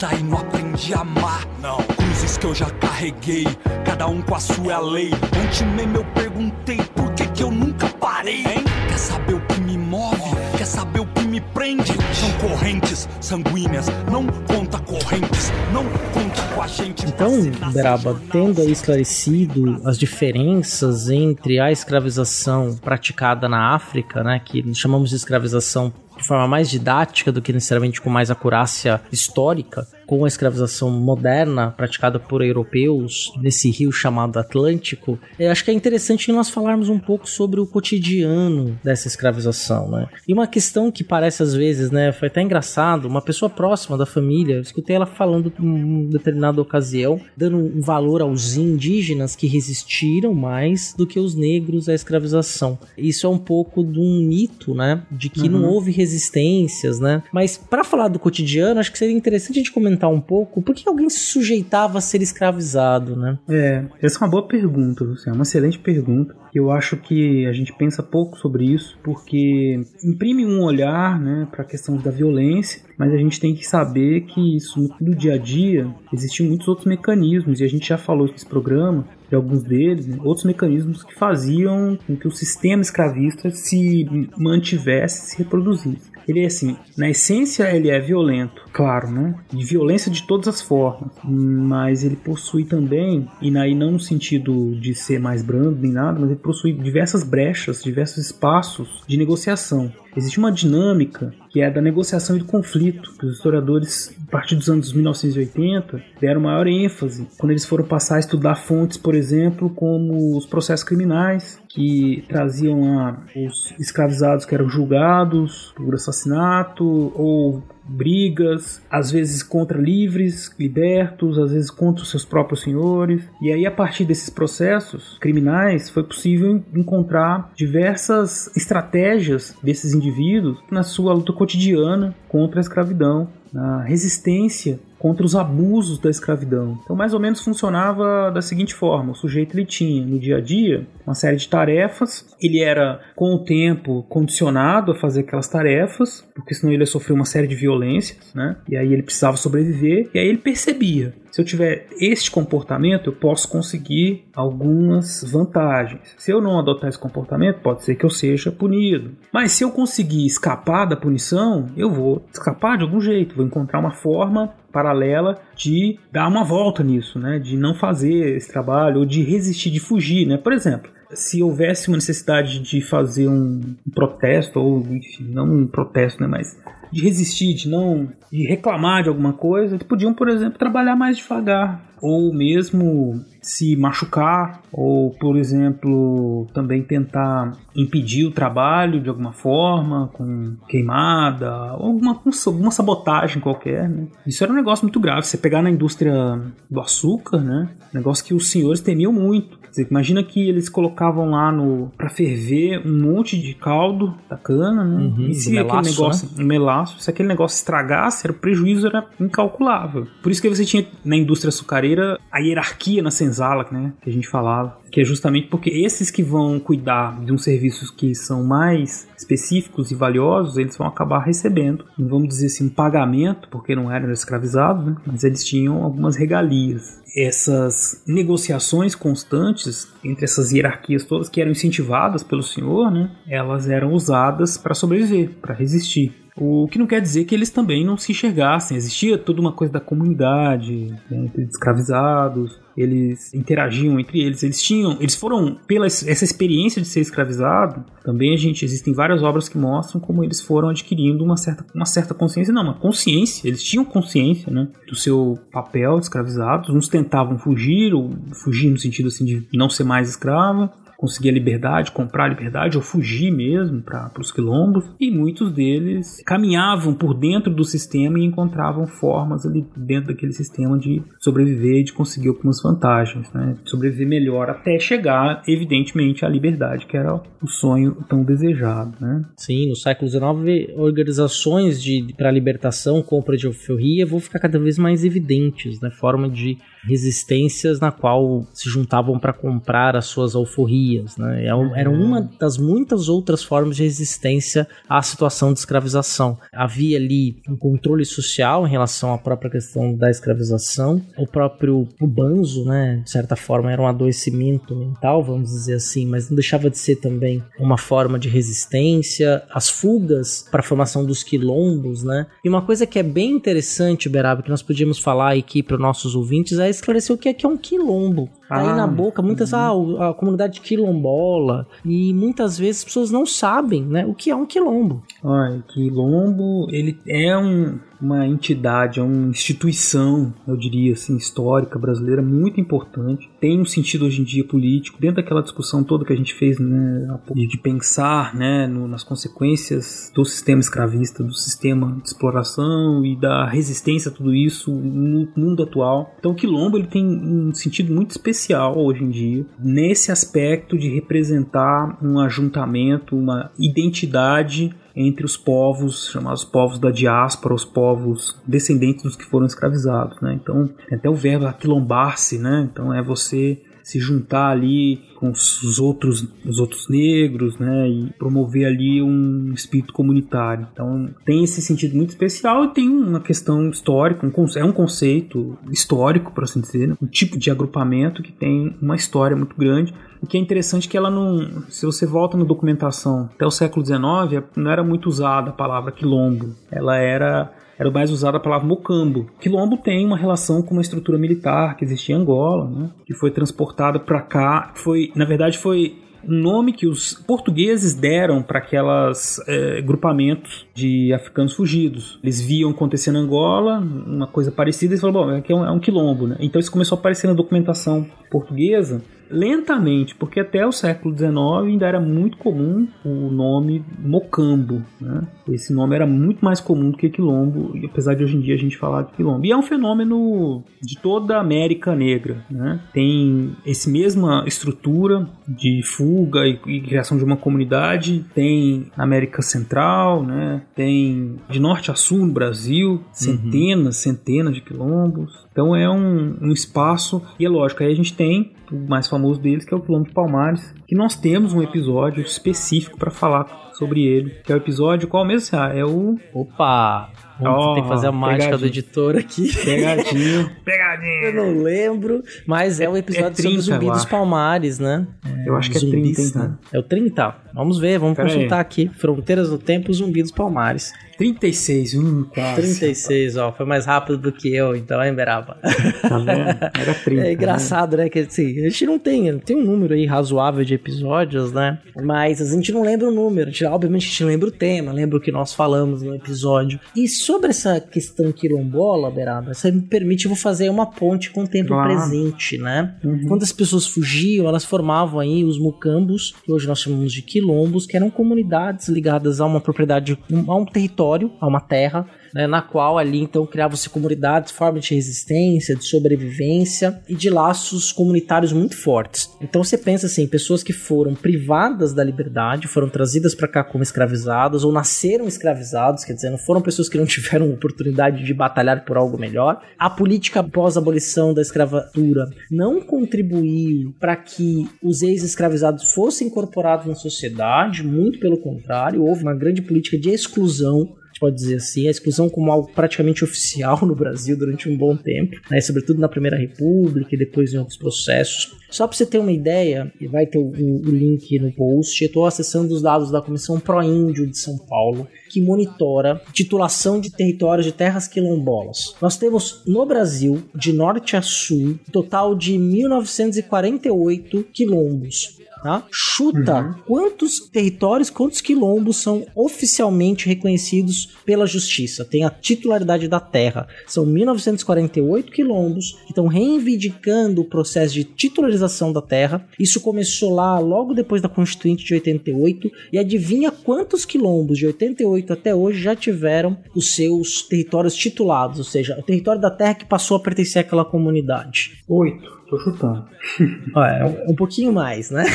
poeta e não aprendi a amar. Não. Cruzes que eu já carreguei, cada um com a sua lei. Ontem mesmo eu perguntei por que, que eu nunca parei. Hein? Quer saber o que me move? Quer saber o que me prende. São correntes sanguíneas, não conta correntes, não conta com a gente. Então, Beraba, tendo aí esclarecido as diferenças entre a escravização praticada na África, né, que chamamos de escravização de forma mais didática do que necessariamente com mais acurácia histórica, com a escravização moderna praticada por europeus nesse rio chamado Atlântico, eu acho que é interessante nós falarmos um pouco sobre o cotidiano dessa escravização, né? E uma questão que parece às vezes, né, foi até engraçado, uma pessoa próxima da família, eu escutei ela falando em determinada ocasião, dando um valor aos indígenas que resistiram mais do que os negros à escravização. Isso é um pouco de um mito, né, de que uhum. não houve resistências, né? Mas para falar do cotidiano, acho que seria interessante a gente comentar um pouco por que alguém se sujeitava a ser escravizado, né? É, essa é uma boa pergunta, Luciano, é uma excelente pergunta. Eu acho que a gente pensa pouco sobre isso, porque imprime um olhar né, para a questão da violência, mas a gente tem que saber que isso no dia a dia existem muitos outros mecanismos, e a gente já falou nesse programa de alguns deles, né, outros mecanismos que faziam com que o sistema escravista se mantivesse, se reproduzisse. Ele é assim, na essência ele é violento, claro, né? De violência de todas as formas, mas ele possui também, e aí não no sentido de ser mais brando nem nada, mas ele possui diversas brechas, diversos espaços de negociação. Existe uma dinâmica que é da negociação e do conflito. Os historiadores, a partir dos anos 1980, deram maior ênfase quando eles foram passar a estudar fontes, por exemplo, como os processos criminais, que traziam lá os escravizados que eram julgados por assassinato ou brigas, às vezes contra livres, libertos, às vezes contra os seus próprios senhores. E aí, a partir desses processos criminais, foi possível encontrar diversas estratégias desses indivíduos na sua luta cotidiana contra a escravidão, na resistência contra os abusos da escravidão. Então, mais ou menos funcionava da seguinte forma: o sujeito ele tinha no dia a dia uma série de tarefas, ele era com o tempo condicionado a fazer aquelas tarefas, porque senão ele ia sofrer uma série de violências, né? E aí ele precisava sobreviver, e aí ele percebia se eu tiver este comportamento, eu posso conseguir algumas vantagens. Se eu não adotar esse comportamento, pode ser que eu seja punido. Mas se eu conseguir escapar da punição, eu vou escapar de algum jeito, vou encontrar uma forma paralela de dar uma volta nisso, né? De não fazer esse trabalho ou de resistir, de fugir, né? Por exemplo, se houvesse uma necessidade de fazer um, protesto ou enfim, não um protesto, né, mas de resistir, de não de reclamar de alguma coisa, eles podiam, por exemplo, trabalhar mais devagar ou mesmo se machucar, ou por exemplo, também tentar impedir o trabalho de alguma forma, com queimada, ou alguma, alguma sabotagem qualquer. Né? Isso era um negócio muito grave. Você pegar na indústria do açúcar, né? negócio que os senhores temiam muito. Dizer, imagina que eles colocavam lá no para ferver um monte de caldo da cana, né? Uhum, e se melaço, aquele negócio, né? um melaço, se aquele negócio estragasse, o prejuízo era incalculável. Por isso que você tinha na indústria açucareira a hierarquia na senzala, né, que a gente falava, que é justamente porque esses que vão cuidar de uns serviços que são mais específicos e valiosos, eles vão acabar recebendo, não vamos dizer assim, um pagamento, porque não eram escravizados, né, mas eles tinham algumas regalias. Essas negociações constantes entre essas hierarquias todas que eram incentivadas pelo senhor, né, elas eram usadas para sobreviver, para resistir. O que não quer dizer que eles também não se enxergassem. Existia toda uma coisa da comunidade, né, entre escravizados, eles interagiam entre eles, eles tinham, eles foram pela essa experiência de ser escravizado. Também a gente existem várias obras que mostram como eles foram adquirindo uma certa, uma certa consciência, não, uma consciência. Eles tinham consciência, né, do seu papel de escravizados. Uns tentavam fugir ou fugir no sentido assim de não ser mais escravo conseguir a liberdade, comprar a liberdade ou fugir mesmo para os quilombos. E muitos deles caminhavam por dentro do sistema e encontravam formas ali dentro daquele sistema de sobreviver de conseguir algumas vantagens, né? sobreviver melhor até chegar, evidentemente, à liberdade, que era o sonho tão desejado. Né? Sim, no século XIX, organizações de, para libertação, compra de alforria vão ficar cada vez mais evidentes, né? forma de resistências na qual se juntavam para comprar as suas alforrias né? É era uma das muitas outras formas de resistência à situação de escravização. Havia ali um controle social em relação à própria questão da escravização, o próprio banzo, né, de certa forma era um adoecimento mental, vamos dizer assim, mas não deixava de ser também uma forma de resistência, as fugas para a formação dos quilombos, né? E uma coisa que é bem interessante, Beraba, que nós podíamos falar aqui para os nossos ouvintes é esclarecer o que é que é um quilombo. Aí na boca, muitas, ah, a comunidade quilombola, e muitas vezes as pessoas não sabem, né, o que é um quilombo. Olha, quilombo, ele é um, uma entidade, uma instituição, eu diria assim, histórica brasileira muito importante. Tem um sentido hoje em dia político, dentro daquela discussão toda que a gente fez, né, de pensar, né, no, nas consequências do sistema escravista, do sistema de exploração e da resistência a tudo isso no mundo atual. Então, o quilombo ele tem um sentido muito especial hoje em dia nesse aspecto de representar um ajuntamento, uma identidade entre os povos chamados povos da diáspora, os povos descendentes dos que foram escravizados, né? Então, tem até o verbo aquilombar-se, né? Então é você se juntar ali com os outros, os outros negros, né, e promover ali um espírito comunitário. Então tem esse sentido muito especial e tem uma questão histórica, um, é um conceito histórico, por assim dizer, né? um tipo de agrupamento que tem uma história muito grande o que é interessante é que ela não. Se você volta na documentação até o século XIX, não era muito usada a palavra quilombo. Ela era era mais usada a palavra mocambo. Quilombo tem uma relação com uma estrutura militar que existia em Angola, né, que foi transportada para cá. Foi, na verdade, foi um nome que os portugueses deram para aquelas é, grupamentos de africanos fugidos. Eles viam acontecer na Angola uma coisa parecida e falaram, bom, aqui é um, é um quilombo, né? Então isso começou a aparecer na documentação portuguesa lentamente, porque até o século XIX ainda era muito comum o nome mocambo. Né? Esse nome era muito mais comum do que quilombo, apesar de hoje em dia a gente falar de quilombo. E é um fenômeno de toda a América Negra. Né? Tem essa mesma estrutura de fuga e, e, criação de uma comunidade, tem América Central, né? Tem de norte a sul no Brasil, centenas, uhum. centenas de quilombos. Então é um, um espaço, e é lógico, aí a gente tem o mais famoso deles, que é o Quilombo de Palmares, que nós temos um episódio específico para falar sobre ele, que é o episódio qual mesmo? Ah, é o... Opa! Vamos oh, ter que fazer a mágica do editor aqui. Pegadinho. [LAUGHS] Pegadinho. Eu não lembro, mas é o episódio é 30, sobre o zumbi dos palmares, né? Eu acho que é 30, né? É o 30? Vamos ver, vamos Pera consultar aí. aqui. Fronteiras do Tempo, Zumbi dos Palmares. 36, hum, quase. 36, ó, foi mais rápido do que eu, então, hein, Beraba? Tá vendo? Era 30. É né? engraçado, né? Que assim, a gente não tem, tem um número aí razoável de episódios, né? Mas a gente não lembra o número. A gente, obviamente a gente lembra o tema, lembra o que nós falamos no episódio. E sobre essa questão quilombola, Beraba, você me permite, eu vou fazer uma ponte com o tempo ah. presente, né? Uhum. Quando as pessoas fugiam, elas formavam aí os mucambos, que hoje nós chamamos de quilombos, que eram comunidades ligadas a uma propriedade, a um território território, a uma terra, né, na qual ali então criavam-se comunidades, formas de resistência, de sobrevivência e de laços comunitários muito fortes. Então você pensa assim, pessoas que foram privadas da liberdade, foram trazidas para cá como escravizadas ou nasceram escravizados, quer dizer, não foram pessoas que não tiveram [LAUGHS] oportunidade de batalhar por algo melhor. A política pós-abolição da escravatura não contribuiu para que os ex-escravizados fossem incorporados na sociedade, muito pelo contrário, houve uma grande política de exclusão pode dizer assim, a exclusão como algo praticamente oficial no Brasil durante um bom tempo, né, sobretudo na Primeira República e depois em outros processos. Só para você ter uma ideia, e vai ter o, o link no post, eu estou acessando os dados da Comissão Pro Índio de São Paulo, que monitora titulação de territórios de terras quilombolas. Nós temos no Brasil, de norte a sul, total de 1948 quilombos. Tá? Chuta uhum. quantos territórios, quantos quilombos são oficialmente reconhecidos pela justiça, tem a titularidade da terra. São 1948 quilombos que estão reivindicando o processo de titularização da terra. Isso começou lá logo depois da Constituinte de 88 e adivinha quantos quilombos de 88 até hoje já tiveram os seus territórios titulados, ou seja, o território da terra que passou a pertencer àquela comunidade. Oito. Tô chutando. [LAUGHS] é um, um pouquinho mais, né? [LAUGHS]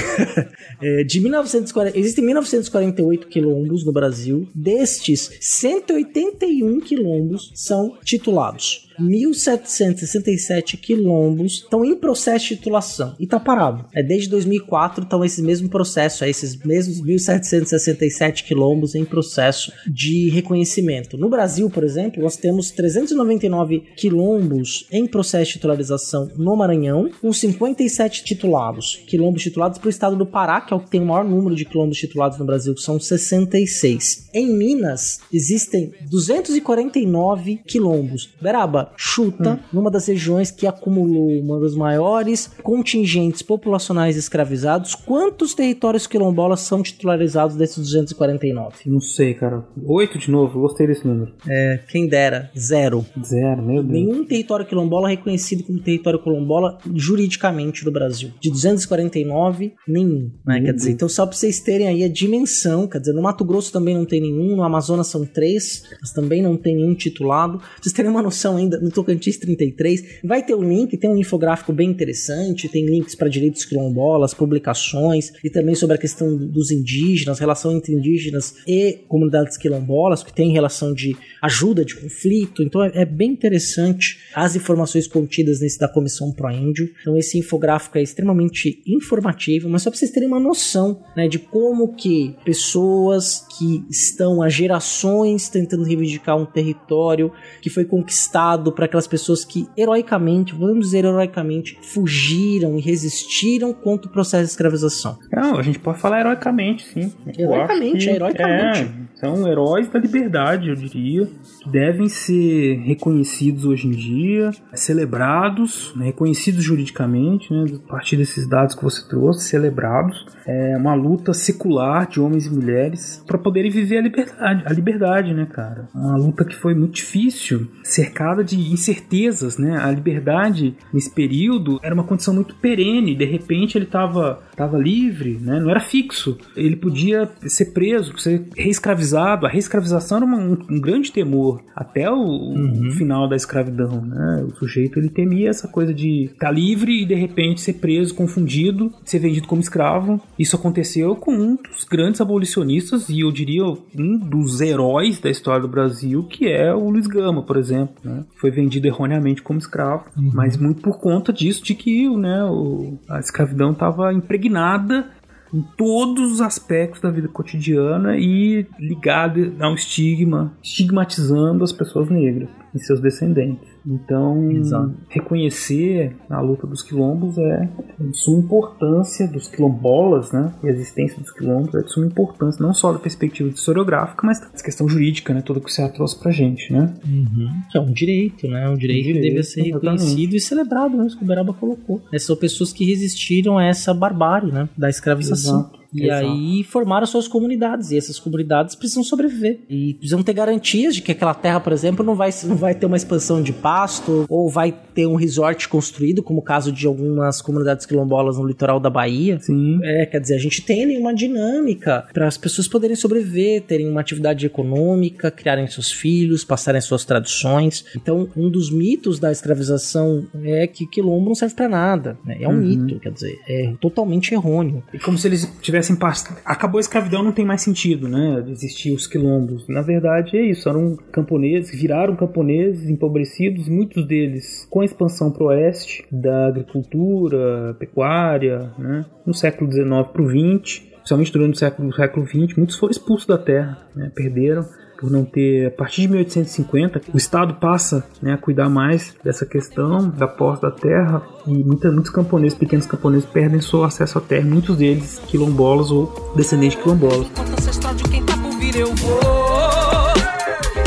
É, de 1940, existem 1948 quilombos no Brasil. Destes, 181 quilombos são titulados. 1.767 quilombos estão em processo de titulação e tá parado. É desde 2004 estão esse mesmo processo, é esses mesmos 1.767 quilombos em processo de reconhecimento. No Brasil, por exemplo, nós temos 399 quilombos em processo de titularização no Maranhão, com 57 titulados. Quilombos titulados para o estado do Pará, que é o que tem o maior número de quilombos titulados no Brasil, que são 66. Em Minas, existem 249 quilombos. Beraba, chuta hum. numa das regiões que acumulou uma das maiores contingentes populacionais escravizados. Quantos territórios quilombolas são titularizados desses 249? Não sei, cara. Oito de novo, gostei desse número. É, quem dera, zero. Zero, meu Deus. Nenhum território quilombola reconhecido como território quilombola juridicamente do Brasil. De 249, nenhum. Né? Quer dizer, então só pra vocês terem aí a dimensão, quer dizer, no Mato Grosso também não tem nenhum, no Amazonas são três, mas também não tem nenhum titulado. Pra vocês terem uma noção ainda, no Tocantins 33, vai ter o um link, tem um infográfico bem interessante, tem links para direitos quilombolas, publicações e também sobre a questão dos indígenas, relação entre indígenas e comunidades quilombolas, que tem relação de ajuda de conflito. Então é, é bem interessante as informações contidas nesse da Comissão Pro Índio. Então esse infográfico é extremamente informativo, mas só para vocês terem uma noção né, de como que pessoas que estão há gerações tentando reivindicar um território que foi conquistado para aquelas pessoas que heroicamente, vamos dizer heroicamente, fugiram e resistiram contra o processo de escravização. Não, a gente pode falar heroicamente, sim. Heroicamente, é, heroicamente. É, são heróis da liberdade, eu diria, que devem ser reconhecidos hoje em dia, celebrados, né, reconhecidos juridicamente, né, a partir desses dados que você trouxe, celebrados. É uma luta secular de homens e mulheres para poderem viver a liberdade, a liberdade, né, cara? Uma luta que foi muito difícil, cercada de incertezas, né? A liberdade nesse período era uma condição muito perene, de repente ele estava tava livre, né? Não era fixo. Ele podia ser preso, ser reescravizado. A reescravização era uma, um, um, grande temor até o, uhum. o, final da escravidão, né? O sujeito ele temia essa coisa de estar tá livre e de repente ser preso, confundido, ser vendido como escravo. Isso aconteceu com um dos grandes abolicionistas e eu diria um dos heróis da história do Brasil, que é o Luiz Gama, por exemplo, né? Foi vendido erroneamente como escravo, uhum. mas muito por conta disso de que né, o, a escravidão estava impregnada em todos os aspectos da vida cotidiana e ligada a um estigma, estigmatizando as pessoas negras e seus descendentes. Então, Exato. reconhecer a luta dos quilombos é de suma importância dos quilombolas, né? E a existência dos quilombos é de suma importância, não só da perspectiva historiográfica, mas da questão jurídica, né? Toda que você trouxe pra gente, né? Uhum. Que é um direito, né? Um direito, um direito que deve ser reconhecido e celebrado, né? Isso que o Beraba colocou. Essas são pessoas que resistiram a essa barbárie, né? Da escravização. Exato. E Exato. aí formaram suas comunidades. E essas comunidades precisam sobreviver. E precisam ter garantias de que aquela terra, por exemplo, não vai, não vai ter uma expansão de pasto ou vai ter um resort construído, como o caso de algumas comunidades quilombolas no litoral da Bahia. Sim. É, quer dizer, a gente tem uma dinâmica para as pessoas poderem sobreviver, terem uma atividade econômica, criarem seus filhos, passarem suas tradições. Então, um dos mitos da escravização é que quilombo não serve para nada. Né? É um uhum. mito, quer dizer, é totalmente errôneo. E como se eles tivessem tivessem acabou a escravidão não tem mais sentido, né? Existir os quilombos. Na verdade é isso, eram camponeses, viraram camponeses empobrecidos, muitos deles com a expansão pro oeste da agricultura, pecuária, né? No século XIX para o XX, principalmente durante o século, século XX, muitos foram expulsos da terra, né? perderam por não ter, a partir de 1850, o Estado passa né, a cuidar mais dessa questão da posse da terra e muita, muitos camponeses, pequenos camponeses, perdem seu acesso à terra, muitos deles quilombolas ou descendentes de quilombolas.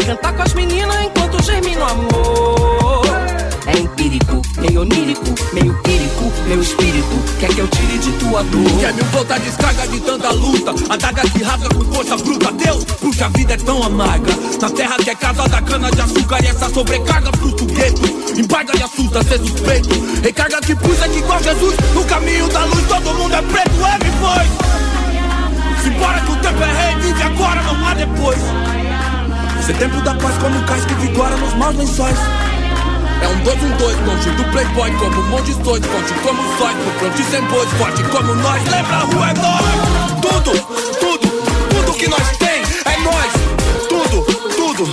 Cantar com as meninas enquanto germina o amor. É meio onírico, meio quírico, meu espírito quer que eu tire de tua dor. Quer me voltar descarga de tanta luta, adaga que rasga com força bruta. Deus, puxa, a vida é tão amarga. Na terra que é casa da cana de açúcar e essa sobrecarga fruto gueto. Embarga e assusta ser suspeito. Recarga que puxa que igual Jesus, no caminho da luz todo mundo é preto, é me foi. Simbora que o tempo é rei, vive agora, não há depois. Ser tempo da paz como cais que vigora nos maus lençóis. É um dois, um dois, longe do playboy Como um monte de dois, forte como sóis No front sem bois, forte como nós Lembra a rua é nós Tudo, tudo, tudo que nós tem É nós, tudo, tudo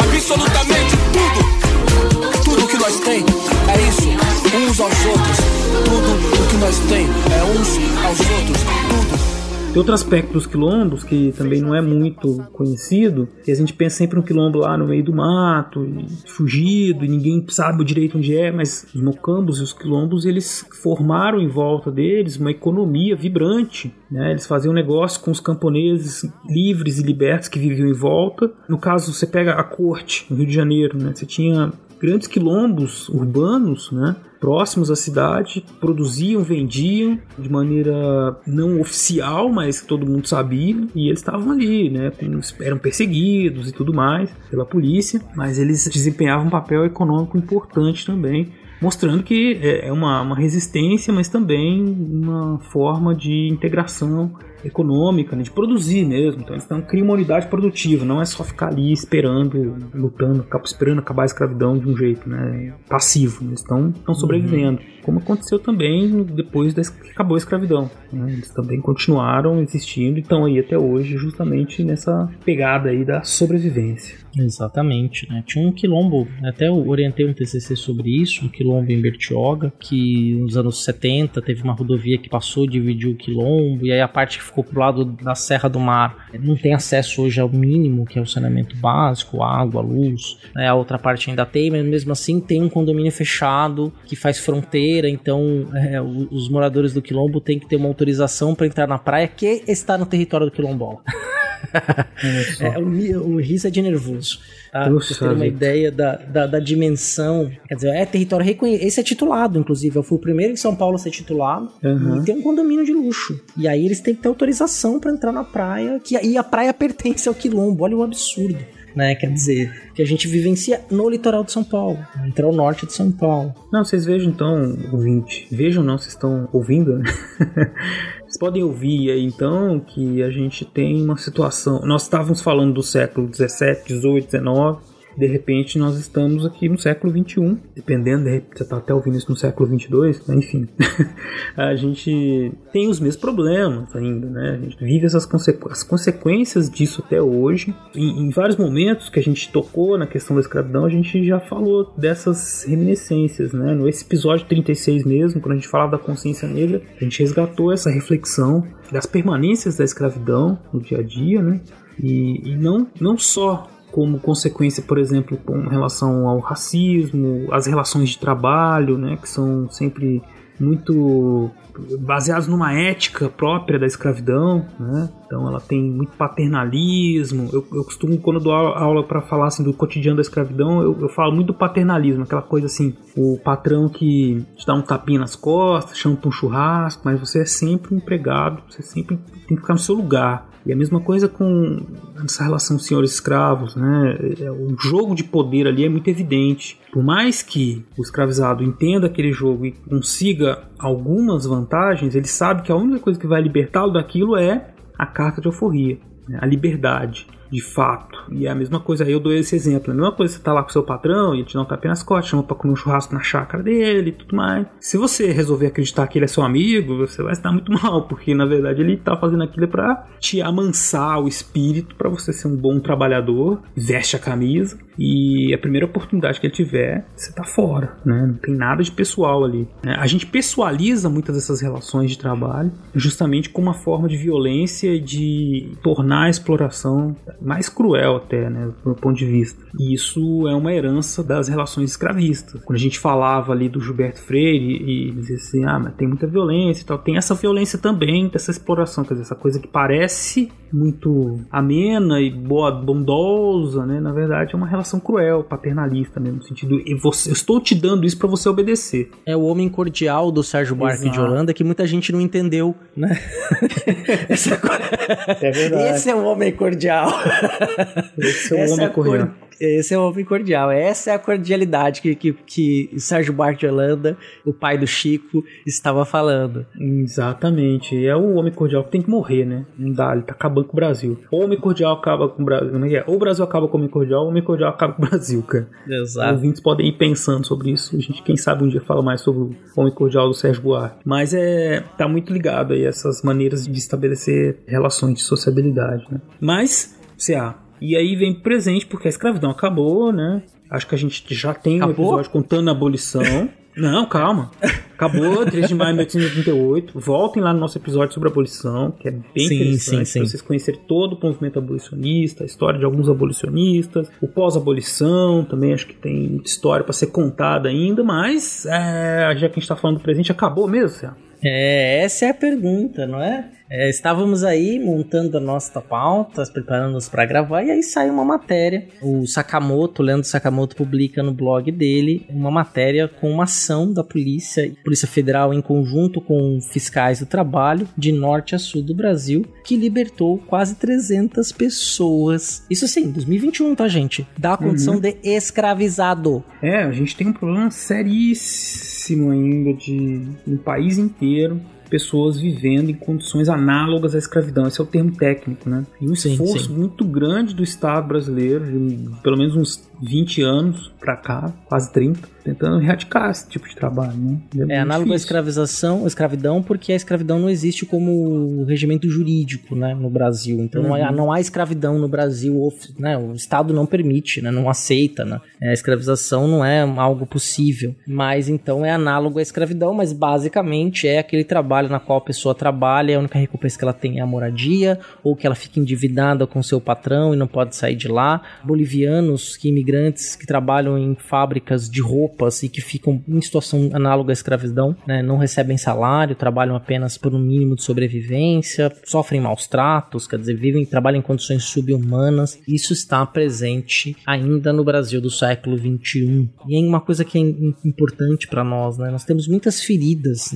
Absolutamente tudo Tudo que nós tem é isso, uns aos outros. Tudo o que nós tem é uns aos outros. Tudo. Tem outro aspecto dos quilombos que também não é muito conhecido, que a gente pensa sempre um quilombo lá no meio do mato, fugido, e ninguém sabe direito onde é, mas os mocambos e os quilombos, eles formaram em volta deles uma economia vibrante, né? Eles faziam negócio com os camponeses livres e libertos que viviam em volta. No caso, você pega a corte no Rio de Janeiro, né? Você tinha grandes quilombos urbanos, né? Próximos à cidade, produziam, vendiam de maneira não oficial, mas que todo mundo sabia, e eles estavam ali, né? Eram perseguidos e tudo mais pela polícia, mas eles desempenhavam um papel econômico importante também mostrando que é, é uma, uma resistência, mas também uma forma de integração econômica, né, de produzir mesmo. Então eles estão, criam uma unidade produtiva, não é só ficar ali esperando, lutando, esperando acabar a escravidão de um jeito né, passivo. Eles estão, sobrevivendo. Uhum. Como aconteceu também depois que acabou a escravidão. Né? Eles também continuaram existindo e estão aí até hoje, justamente nessa pegada aí da sobrevivência. Exatamente, né? Tinha um quilombo, até eu orientei um TCC sobre isso, um quilombo em Bertioga, que nos anos 70 teve uma rodovia que passou, dividiu o quilombo, e aí a parte que ficou pro lado da Serra do Mar não tem acesso hoje ao mínimo, que é o saneamento básico, água, luz, né? A outra parte ainda tem, mas mesmo assim tem um condomínio fechado que faz fronteira, então é, os moradores do quilombo têm que ter uma autorização para entrar na praia que está no território do quilombola. [LAUGHS] é, o, o riso é de nervoso. Tá? Pra você ter uma ideia da, da, da, dimensão. Quer dizer, é território reconhecido. Esse é titulado, inclusive. Eu fui o primeiro em São Paulo a ser titulado. Uhum. E tem um condomínio de luxo. E aí eles têm que ter autorização para entrar na praia. Que, e a praia pertence ao quilombo. Olha o absurdo né? Quer dizer, que a gente vivencia no litoral de São Paulo, no litoral norte de São Paulo. Não, vocês vejam então, ouvinte. Vejam não, vocês estão ouvindo, né? [LAUGHS] Podem ouvir aí então que a gente tem uma situação. Nós estávamos falando do século 17, 18, 19 de repente nós estamos aqui no século 21, dependendo, de repente você está até ouvindo isso no século 22, né? enfim, [LAUGHS] a gente tem os mesmos problemas ainda, né? A gente vive essas consequ as consequências disso até hoje. Em, em, vários momentos que a gente tocou na questão da escravidão, a gente já falou dessas reminiscências, né? No episódio 36 mesmo, quando a gente falava da consciência negra, a gente resgatou essa reflexão das permanências da escravidão no dia a dia, né? E, e não, não só como consequência, por exemplo, com relação ao racismo, as relações de trabalho, né, que são sempre muito baseados numa ética própria da escravidão, né? Então ela tem muito paternalismo. Eu, eu costumo, quando dou aula para falar assim, do cotidiano da escravidão, eu, eu, falo muito do paternalismo, aquela coisa assim, o patrão que te dá um tapinha nas costas, chama para um churrasco, mas você é sempre um empregado, você sempre tem que ficar no seu lugar. E a mesma coisa com essa relação senhores-escravos, né? É, o jogo de poder ali é muito evidente. Por mais que o escravizado entenda aquele jogo e consiga algumas vantagens, ele sabe que a única coisa que vai libertá-lo daquilo é a carta de alforria, né? a liberdade de fato. E é a mesma coisa, eu dou esse exemplo. A mesma coisa, você tá lá com seu patrão e te dá um tapinha nas costas, chama pra comer um churrasco na chácara dele e tudo mais. Se você resolver acreditar que ele é seu amigo, você vai estar muito [LAUGHS] mal, porque na verdade ele tá fazendo aquilo para te amansar o espírito para você ser um bom trabalhador, veste a camisa e a primeira oportunidade que ele tiver, você tá fora, né? Não tem nada de pessoal ali. Né? A gente pessoaliza muitas dessas relações de trabalho justamente como uma forma de violência de tornar a exploração mais cruel até, né, do ponto de vista. E isso é uma herança das relações escravistas. Quando a gente falava ali do Gilberto Freire e dizia assim, ah, mas tem muita violência e tal, tem essa violência também dessa exploração, quer dizer, essa coisa que parece muito amena e boa, bondosa, né, na verdade é uma relação cruel, paternalista, né, no sentido, eu, você, eu estou te dando isso para você obedecer. É o homem cordial do Sérgio Buarque de Holanda que muita gente não entendeu, né? [LAUGHS] é verdade. Esse é o homem cordial. Esse é o homem é cordial. Esse é o homem cordial. Essa é a cordialidade que, que, que o Sérgio Buarque de Holanda, o pai do Chico, estava falando. Exatamente. É o homem cordial que tem que morrer, né? Não dá, ele tá acabando com o Brasil. Ou o homem cordial acaba com o Brasil. Como é que é? Ou o Brasil acaba com o homem cordial, ou o homem cordial acaba com o Brasil, cara. Exato. Os ouvintes podem ir pensando sobre isso. A gente, quem sabe, um dia fala mais sobre o homem cordial do Sérgio Buarque. Mas é. tá muito ligado aí a essas maneiras de estabelecer relações de sociabilidade, né? Mas, CA, E aí vem presente porque a escravidão acabou, né? Acho que a gente já tem acabou? um episódio contando a abolição. Não, calma. Acabou, [LAUGHS] 3 de maio de 1888. Voltem lá no nosso episódio sobre a abolição, que é bem sim, interessante sim, sim. vocês conhecerem todo o movimento abolicionista, a história de alguns abolicionistas, o pós-abolição, também acho que tem muita história para ser contada ainda, mas é, já que a gente está falando do presente, acabou mesmo, Céu? É, essa é a pergunta, não é? É, estávamos aí montando a nossa pauta, preparando-nos para gravar, e aí saiu uma matéria. O Sakamoto, o Leandro Sakamoto, publica no blog dele uma matéria com uma ação da polícia, Polícia Federal, em conjunto com fiscais do trabalho, de norte a sul do Brasil, que libertou quase 300 pessoas. Isso sim, 2021, tá, gente? Da condição uhum. de escravizado. É, a gente tem um problema seríssimo ainda de um país inteiro pessoas vivendo em condições análogas à escravidão. Esse é o termo técnico, né? E um sim, esforço sim. muito grande do Estado brasileiro, de pelo menos uns 20 anos para cá, quase 30, tentando erradicar esse tipo de trabalho, né? É, é análogo à escravização, à escravidão, porque a escravidão não existe como regimento jurídico, né, no Brasil. Então uhum. não, há, uhum. não há escravidão no Brasil, né? O Estado não permite, né? Não aceita, né? A escravização não é algo possível. Mas então é análogo à escravidão, mas basicamente é aquele trabalho na qual a pessoa trabalha, a única recompensa que ela tem é a moradia, ou que ela fica endividada com seu patrão e não pode sair de lá. Bolivianos que imigrantes que trabalham em fábricas de roupas e que ficam em situação análoga à escravidão, né? não recebem salário, trabalham apenas por um mínimo de sobrevivência, sofrem maus tratos, quer dizer, vivem, trabalham em condições subhumanas. Isso está presente ainda no Brasil do século 21. E é uma coisa que é importante para nós, né? Nós temos muitas feridas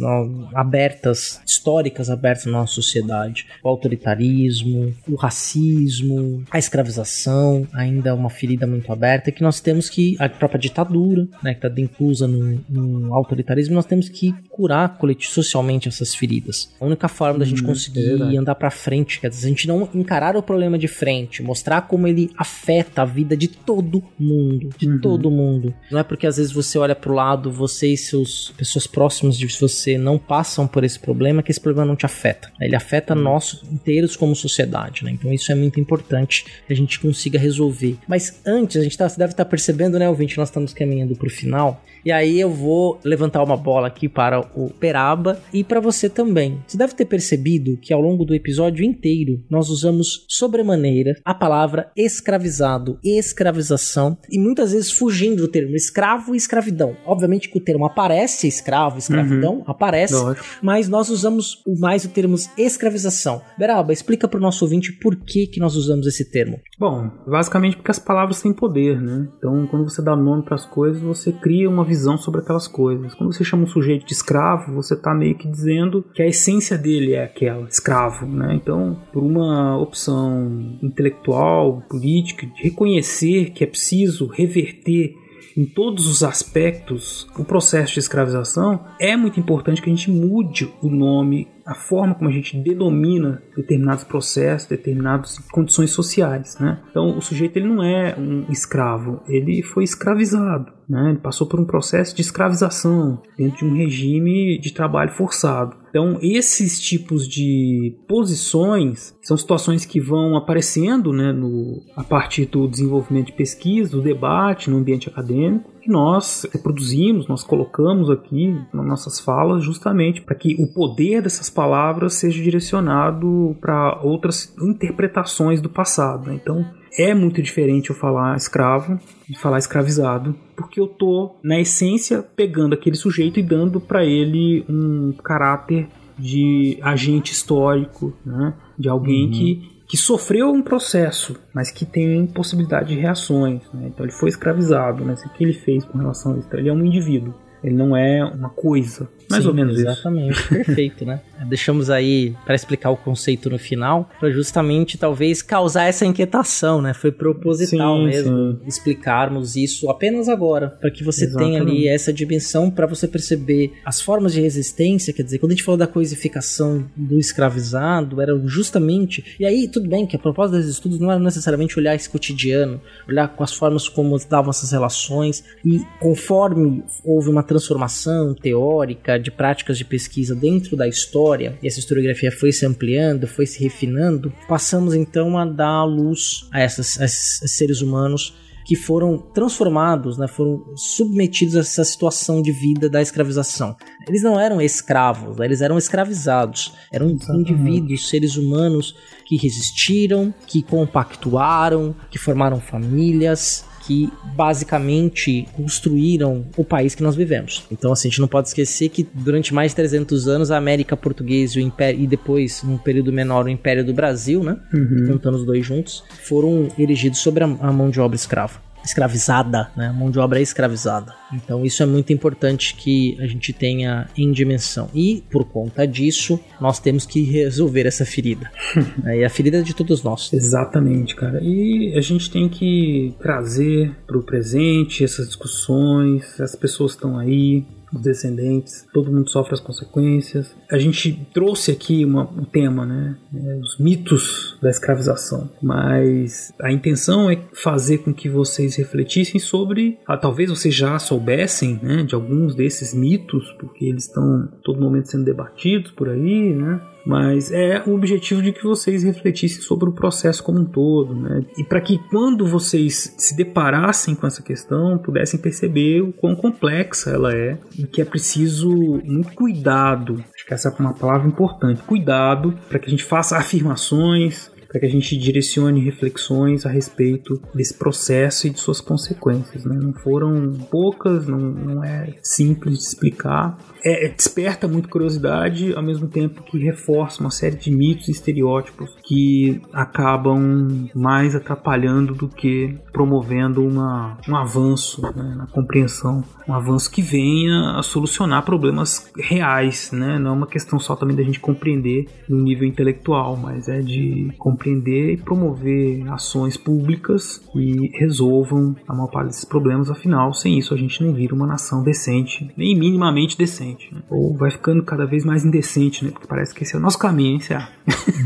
abertas, históricas abertas na nossa sociedade. O autoritarismo, o racismo, a escravização, ainda é uma ferida muito aberta que nós temos que, a própria ditadura, né, que está inclusa no, no, autoritarismo, nós temos que curar socialmente essas feridas. A única forma da gente hum, conseguir é andar para frente, quer dizer, a gente não encarar o problema de frente, mostrar como ele afeta a vida de todo mundo, de uhum. todo mundo. Não é porque às vezes você olha pro lado, você e seus pessoas próximas de você não passam por esse problema, que esse problema não te afeta. Ele afeta uhum. nós inteiros como sociedade, né? Então isso é muito importante que a gente consiga resolver. Mas antes, a gente tá você deve estar percebendo, né, ouvinte? Nós estamos caminhando para o final. E aí eu vou levantar uma bola aqui para o Peraba e para você também. Você deve ter percebido que ao longo do episódio inteiro nós usamos sobremaneira a palavra escravizado, escravização e muitas vezes fugindo do termo escravo e escravidão. Obviamente que o termo aparece, escravo, escravidão, uhum. aparece, Lógico. mas nós usamos mais o termo escravização. Beraba, explica para o nosso ouvinte por que, que nós usamos esse termo. Bom, basicamente porque as palavras têm poder, né? Então, quando você dá nome para as coisas, você cria uma visão visão sobre aquelas coisas. Quando você chama um sujeito de escravo, você está meio que dizendo que a essência dele é aquela, escravo, né? Então, por uma opção intelectual, política, de reconhecer que é preciso reverter em todos os aspectos o processo de escravização, é muito importante que a gente mude o nome a forma como a gente denomina determinados processos, determinadas condições sociais, né? Então, o sujeito ele não é um escravo, ele foi escravizado, né? Ele passou por um processo de escravização dentro de um regime de trabalho forçado. Então, esses tipos de posições são situações que vão aparecendo né, no, a partir do desenvolvimento de pesquisa, do debate no ambiente acadêmico, que nós reproduzimos, nós colocamos aqui nas nossas falas, justamente para que o poder dessas palavras seja direcionado para outras interpretações do passado. Né? Então, é muito diferente eu falar escravo de falar escravizado, porque eu tô na essência pegando aquele sujeito e dando para ele um caráter de agente histórico, né? de alguém uhum. que que sofreu um processo, mas que tem possibilidade de reações. Né? Então ele foi escravizado, né? o que ele fez com relação a isso? Então, ele é um indivíduo, ele não é uma coisa. Mais Sim, ou menos exatamente, isso. Exatamente, [LAUGHS] perfeito, né? Deixamos aí para explicar o conceito no final, para justamente talvez causar essa inquietação, né? Foi proposital sim, mesmo sim. explicarmos isso apenas agora, para que você exatamente. tenha ali essa dimensão para você perceber as formas de resistência, quer dizer, quando a gente falou da coisificação do escravizado, era justamente, e aí tudo bem que a proposta desses estudos não era necessariamente olhar esse cotidiano, olhar com as formas como davam essas relações, e conforme houve uma transformação teórica de práticas de pesquisa dentro da história, e essa historiografia foi se ampliando, foi se refinando, passamos então a dar luz a, essas, a esses seres humanos que foram transformados, né, foram submetidos a essa situação de vida da escravização. Eles não eram escravos, né, eles eram escravizados. Eram Exatamente. indivíduos, seres humanos que resistiram, que compactuaram, que formaram famílias, que basicamente construíram o país que nós vivemos. Então, assim, a gente não pode esquecer que durante mais de 300 anos a América Portuguesa e, Império, e depois, num período menor, o Império do Brasil, né? Uhum. Juntando os dois juntos, foram erigidos sobre a, a mão de obra escrava escravizada, né? A mão de obra é escravizada. Então isso é muito importante que a gente tenha em dimensão. E por conta disso, nós temos que resolver essa ferida. [LAUGHS] é, a ferida é de todos nós. Exatamente, cara. E a gente tem que trazer para o presente essas discussões. As pessoas estão aí, os descendentes, todo mundo sofre as consequências. A gente trouxe aqui uma, um tema, né? É, os mitos da escravização, mas a intenção é fazer com que vocês refletissem sobre, ah, talvez vocês já soubessem, né, de alguns desses mitos, porque eles estão todo momento sendo debatidos por aí, né? Mas é o objetivo de que vocês refletissem sobre o processo como um todo, né? E para que quando vocês se deparassem com essa questão, pudessem perceber o quão complexa ela é e que é preciso muito cuidado. Acho que essa é uma palavra importante, cuidado para que a gente faça afirmações, para que a gente direcione reflexões a respeito desse processo e de suas consequências. Né? Não foram poucas, não, não é simples de explicar. É, é, desperta muito curiosidade, ao mesmo tempo que reforça uma série de mitos e estereótipos que acabam mais atrapalhando do que promovendo uma, um avanço né, na compreensão, um avanço que venha a solucionar problemas reais, né? não é uma questão só também da gente compreender no nível intelectual, mas é de compreender e promover ações públicas que resolvam a maior parte desses problemas, afinal, sem isso a gente não vira uma nação decente, nem minimamente decente, né? ou vai ficando cada vez mais indecente, né? porque parece que esse é o nosso caminho, hein,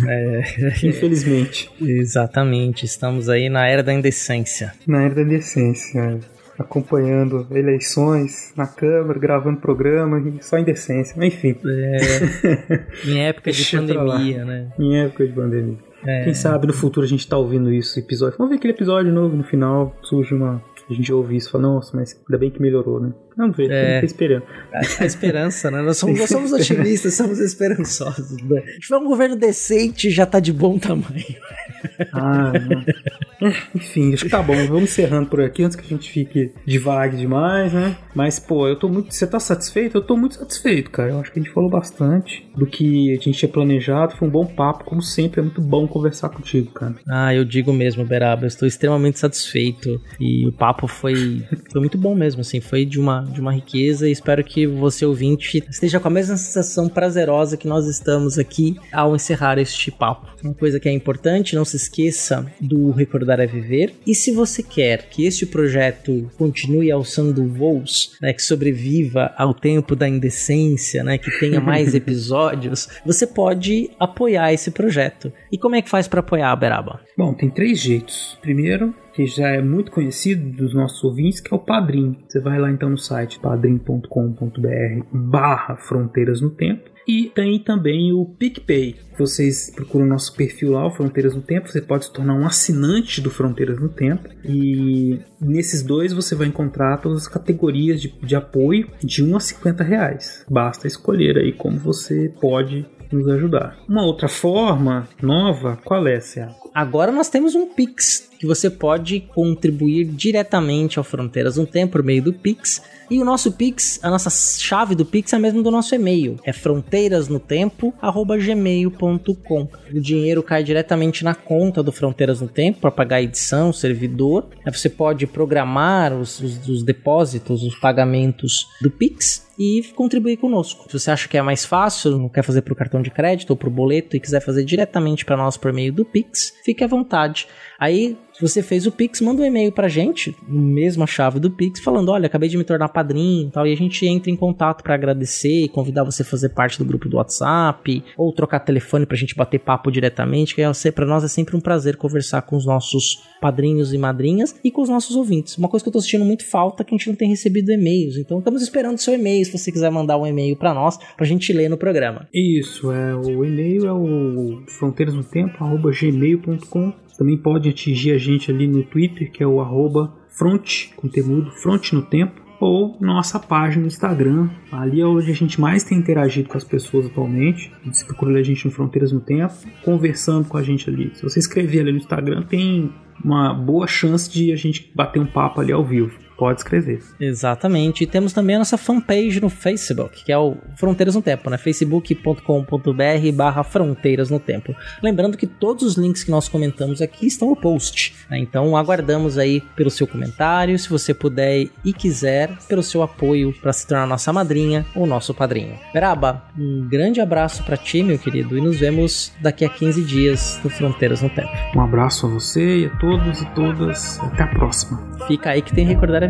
É, [LAUGHS] Infelizmente. Exatamente, estamos aí na era da indecência. Na era da indecência acompanhando eleições na Câmara, gravando programa, só indecência, mas enfim. É, [LAUGHS] em época de pandemia, né? Em época de pandemia. É. Quem sabe no futuro a gente tá ouvindo isso, episódio. Vamos ver aquele episódio novo no final, surge uma. A gente ouve isso e fala, nossa, mas ainda bem que melhorou, né? Vamos ver, é, esperando. A, a, esperança, né? Nós somos, nós somos otimistas, somos esperançosos. Né? Se tiver um governo decente, já tá de bom tamanho. Ah, é, enfim, acho que tá bom. Vamos encerrando por aqui antes que a gente fique devague demais, né? Mas, pô, eu tô muito. Você tá satisfeito? Eu tô muito satisfeito, cara. Eu acho que a gente falou bastante do que a gente tinha planejado. Foi um bom papo. Como sempre, é muito bom conversar contigo, cara. Ah, eu digo mesmo, Beraba. Eu estou extremamente satisfeito. E o papo foi, foi muito bom mesmo, assim. Foi de uma, de uma riqueza. E espero que você, ouvinte, esteja com a mesma sensação prazerosa que nós estamos aqui ao encerrar este papo. Uma coisa que é importante, não se esqueça do Recordar é Viver. E se você quer que este projeto continue alçando voos, né, que sobreviva ao tempo da indecência, né, que tenha mais [LAUGHS] episódios, você pode apoiar esse projeto. E como é que faz para apoiar a Beraba? Bom, tem três jeitos. Primeiro, que já é muito conhecido dos nossos ouvintes, que é o Padrim. Você vai lá então no site padrim.com.br barra Fronteiras no Tempo e tem também o PicPay. Vocês procuram nosso perfil lá, o Fronteiras no Tempo. Você pode se tornar um assinante do Fronteiras no Tempo. E nesses dois você vai encontrar todas as categorias de, de apoio de 1 a 50 reais. Basta escolher aí como você pode nos ajudar. Uma outra forma nova, qual é, Cia? Agora nós temos um Pix que você pode contribuir diretamente ao Fronteiras no Tempo por meio do Pix. E o nosso Pix, a nossa chave do Pix é a mesma do nosso e-mail. É fronteirasnotempo@gmail.com. O dinheiro cai diretamente na conta do Fronteiras no Tempo para pagar a edição, o servidor. Aí você pode programar os, os, os depósitos, os pagamentos do Pix e contribuir conosco. Se você acha que é mais fácil, não quer fazer para o cartão de crédito ou para o boleto e quiser fazer diretamente para nós por meio do Pix, fique à vontade. Aí você fez o Pix, manda um e-mail pra gente, mesma chave do Pix, falando: olha, acabei de me tornar padrinho e tal. E a gente entra em contato para agradecer e convidar você a fazer parte do grupo do WhatsApp, ou trocar telefone pra gente bater papo diretamente, que é, pra nós é sempre um prazer conversar com os nossos padrinhos e madrinhas e com os nossos ouvintes. Uma coisa que eu tô sentindo muito falta é que a gente não tem recebido e-mails. Então estamos esperando seu e-mail, se você quiser mandar um e-mail para nós, pra gente ler no programa. Isso, é o e-mail é o fronteirasnotempo@gmail.com. Também pode atingir a gente ali no Twitter, que é o arroba front, conteúdo, front no tempo ou nossa página no Instagram. Ali é onde a gente mais tem interagido com as pessoas atualmente. Você procura a gente no Fronteiras no Tempo, conversando com a gente ali. Se você escrever ali no Instagram, tem uma boa chance de a gente bater um papo ali ao vivo pode escrever. Exatamente. E temos também a nossa fanpage no Facebook, que é o Fronteiras no Tempo, né? facebook.com.br barra Fronteiras no Tempo. Lembrando que todos os links que nós comentamos aqui estão no post, né? Então aguardamos aí pelo seu comentário, se você puder e quiser, pelo seu apoio para se tornar nossa madrinha ou nosso padrinho. Beraba, um grande abraço para ti, meu querido, e nos vemos daqui a 15 dias no Fronteiras no Tempo. Um abraço a você e a todos e todas. Até a próxima. Fica aí que tem recordar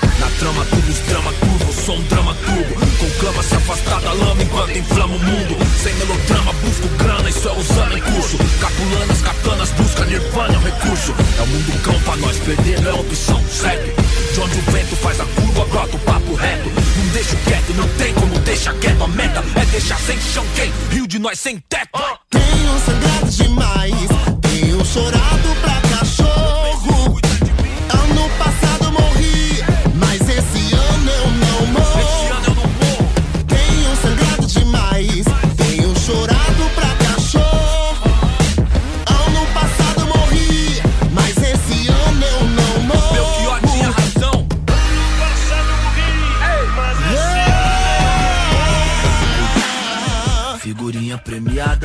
Na trama, tudo os drama turbo, sou um drama turbo. Conclama se afastar da lama enquanto inflama o mundo. Sem melodrama, busco grana, isso é usando em curso. Capulanas, katanas, busca nirvana, é um recurso. É o mundo cão pra nós, perder não é opção, segue. De onde o vento faz a curva, brota o papo reto. Não deixo quieto, não tem como deixar quieto. A meta é deixar sem chão quem? Rio de nós sem teto. Tenho sangrado demais, tenho chorado pra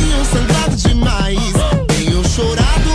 Tenho sangrado demais, tenho chorado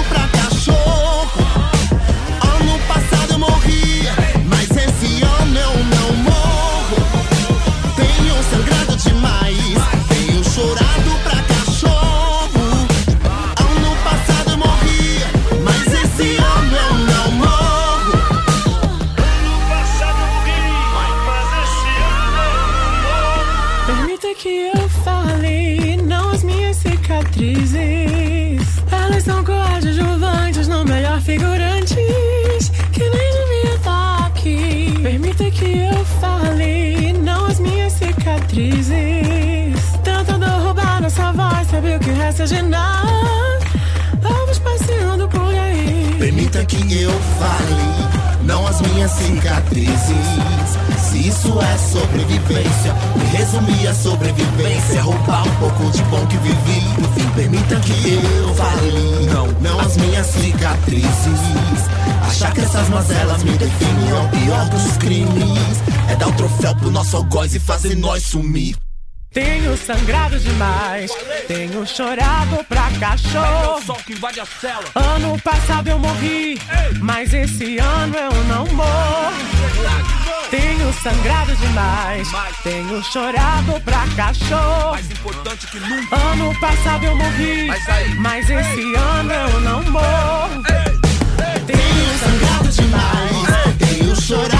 cicatrizes. Tentando roubar nossa voz, sabe o que resta de nada? Vamos passeando por aí. Permita que eu fale, não as minhas cicatrizes. Se isso é sobrevivência, me resumir a sobrevivência, roubar um pouco de bom que vivi. No fim, permita que eu fale, não, não as minhas cicatrizes. Achar que essas mazelas me definem é o pior dos crimes. É dar o troféu pro nosso algoz e fazer nós sumir. Tenho sangrado demais, tenho chorado pra cachorro. Sol que invade a cela Ano passado eu morri, mas esse ano eu não morro. Tenho sangrado demais, tenho chorado pra cachorro. Mais importante que nunca Ano passado eu morri, Mas aí? mas esse ano eu não morro. Tenho sangrado demais, tenho chorado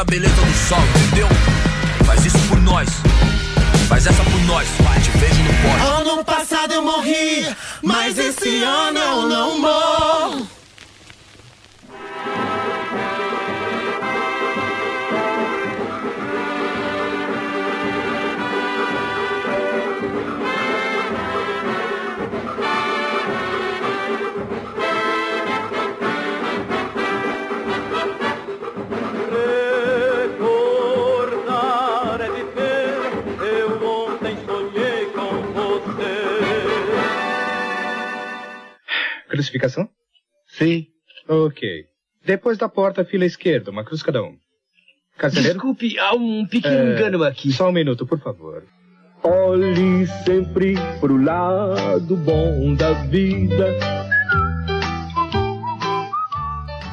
da beleza do sol, entendeu? Faz isso por nós. Faz essa por nós, vai, te vejo no pódio. Ano passado eu morri, mas esse ano eu não morro. Crucificação? Sim. Ok. Depois da porta, fila esquerda, uma cruz cada um. Carcereiro? Desculpe, há um pequeno engano aqui. Só um minuto, por favor. Olhe sempre pro lado bom da vida.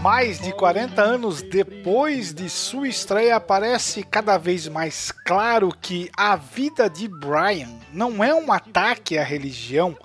Mais de 40 anos depois de sua estreia, parece cada vez mais claro que a vida de Brian não é um ataque à religião,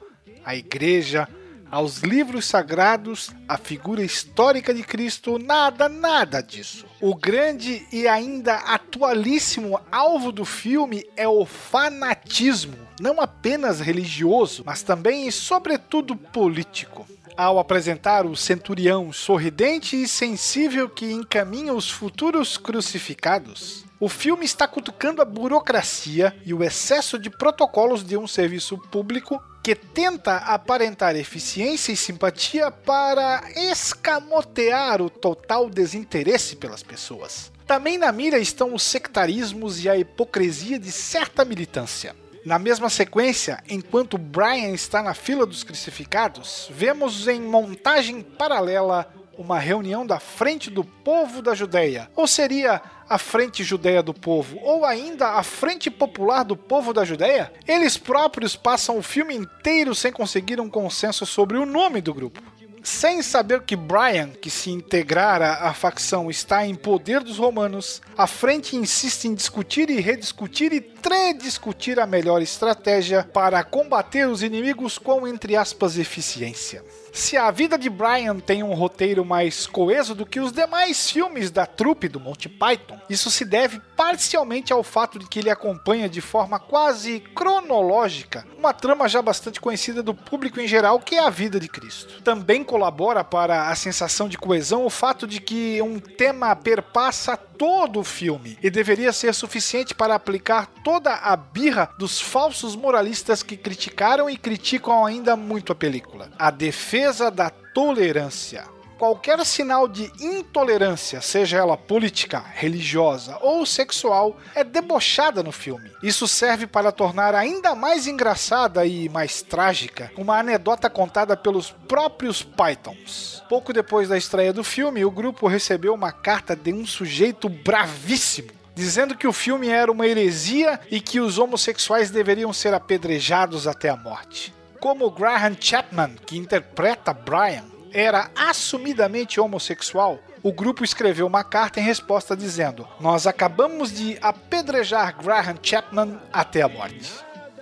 à igreja, aos livros sagrados, à figura histórica de Cristo, nada, nada disso. O grande e ainda atualíssimo alvo do filme é o fanatismo, não apenas religioso, mas também e sobretudo político ao apresentar o centurião sorridente e sensível que encaminha os futuros crucificados. O filme está cutucando a burocracia e o excesso de protocolos de um serviço público que tenta aparentar eficiência e simpatia para escamotear o total desinteresse pelas pessoas. Também na mira estão os sectarismos e a hipocrisia de certa militância. Na mesma sequência, enquanto Brian está na fila dos crucificados, vemos em montagem paralela uma reunião da Frente do Povo da Judéia, ou seria a Frente Judeia do Povo, ou ainda a Frente Popular do Povo da Judéia? Eles próprios passam o filme inteiro sem conseguir um consenso sobre o nome do grupo. Sem saber que Brian, que se integrara à facção, está em poder dos romanos, a frente insiste em discutir e rediscutir e trediscutir a melhor estratégia para combater os inimigos com, entre aspas, eficiência. Se a vida de Brian tem um roteiro mais coeso do que os demais filmes da trupe do Monty Python, isso se deve parcialmente ao fato de que ele acompanha de forma quase cronológica uma trama já bastante conhecida do público em geral, que é a vida de Cristo. Também colabora para a sensação de coesão o fato de que um tema perpassa todo o filme e deveria ser suficiente para aplicar toda a birra dos falsos moralistas que criticaram e criticam ainda muito a película. A defesa da tolerância. Qualquer sinal de intolerância, seja ela política, religiosa ou sexual, é debochada no filme. Isso serve para tornar ainda mais engraçada e mais trágica uma anedota contada pelos próprios Pythons. Pouco depois da estreia do filme, o grupo recebeu uma carta de um sujeito bravíssimo dizendo que o filme era uma heresia e que os homossexuais deveriam ser apedrejados até a morte. Como Graham Chapman, que interpreta Brian, era assumidamente homossexual, o grupo escreveu uma carta em resposta dizendo: Nós acabamos de apedrejar Graham Chapman até a morte.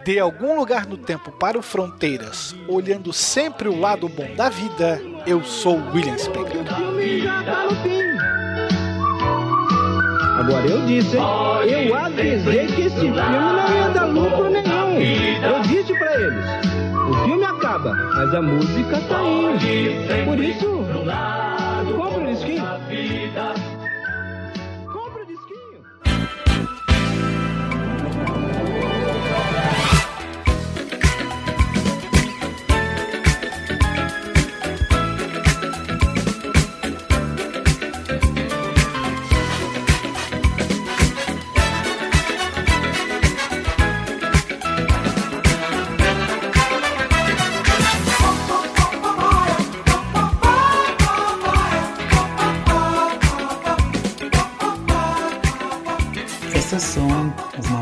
De algum lugar no tempo para o Fronteiras, olhando sempre o lado bom da vida, eu sou William Spengler. Agora eu disse? Eu avisei que esse filme não ia dar lucro nenhum. Eu disse pra eles. O filme acaba, mas a música tá indo. Por isso, compra o disquinho.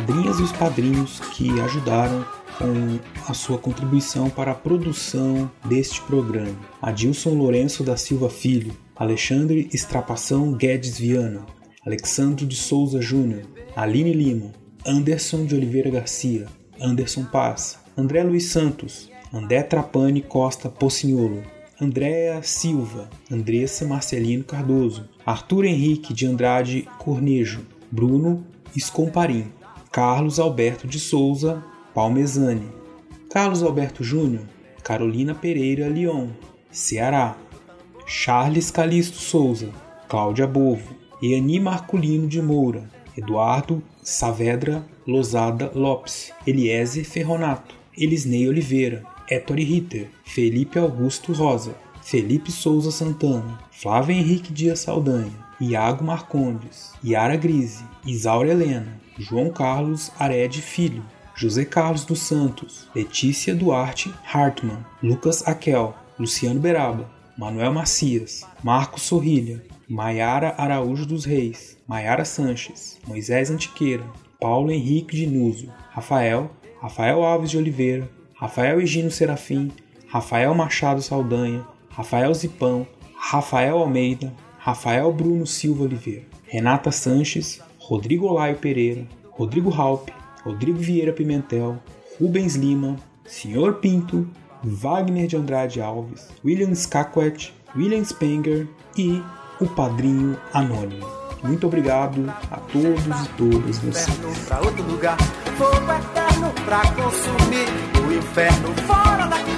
Madrinhas e os padrinhos que ajudaram com a sua contribuição para a produção deste programa. Adilson Lourenço da Silva Filho, Alexandre Estrapação Guedes Viana, Alexandre de Souza Júnior, Aline Lima, Anderson de Oliveira Garcia, Anderson Paz, André Luiz Santos, André Trapani Costa Pocinholo, Andréa Silva, Andressa Marcelino Cardoso, Arthur Henrique de Andrade Cornejo, Bruno Escomparim, Carlos Alberto de Souza Palmezani, Carlos Alberto Júnior, Carolina Pereira Leon, Ceará, Charles Calixto Souza, Cláudia Bovo, Eani Marculino de Moura, Eduardo Saavedra Lozada Lopes, Eliezer Ferronato, Elisnei Oliveira, Ettore Ritter, Felipe Augusto Rosa, Felipe Souza Santana, Flávio Henrique Dias Saldanha, Iago Marcondes, Yara Grise, Isaura Helena, João Carlos Ared Filho, José Carlos dos Santos, Letícia Duarte Hartmann, Lucas Aquel, Luciano Beraba, Manuel Macias, Marcos Sorrilha, Maiara Araújo dos Reis, Maiara Sanches, Moisés Antiqueira, Paulo Henrique de Núzio, Rafael, Rafael Alves de Oliveira, Rafael Egino Serafim, Rafael Machado Saldanha, Rafael Zipão, Rafael Almeida, Rafael Bruno Silva Oliveira, Renata Sanches, Rodrigo Olaio Pereira, Rodrigo Halpe, Rodrigo Vieira Pimentel, Rubens Lima, Senhor Pinto, Wagner de Andrade Alves, William Skakwet, William Spenger e o Padrinho Anônimo. Muito obrigado a todos e todas vocês. Pra outro lugar, fogo eterno pra consumir o inferno fora daqui.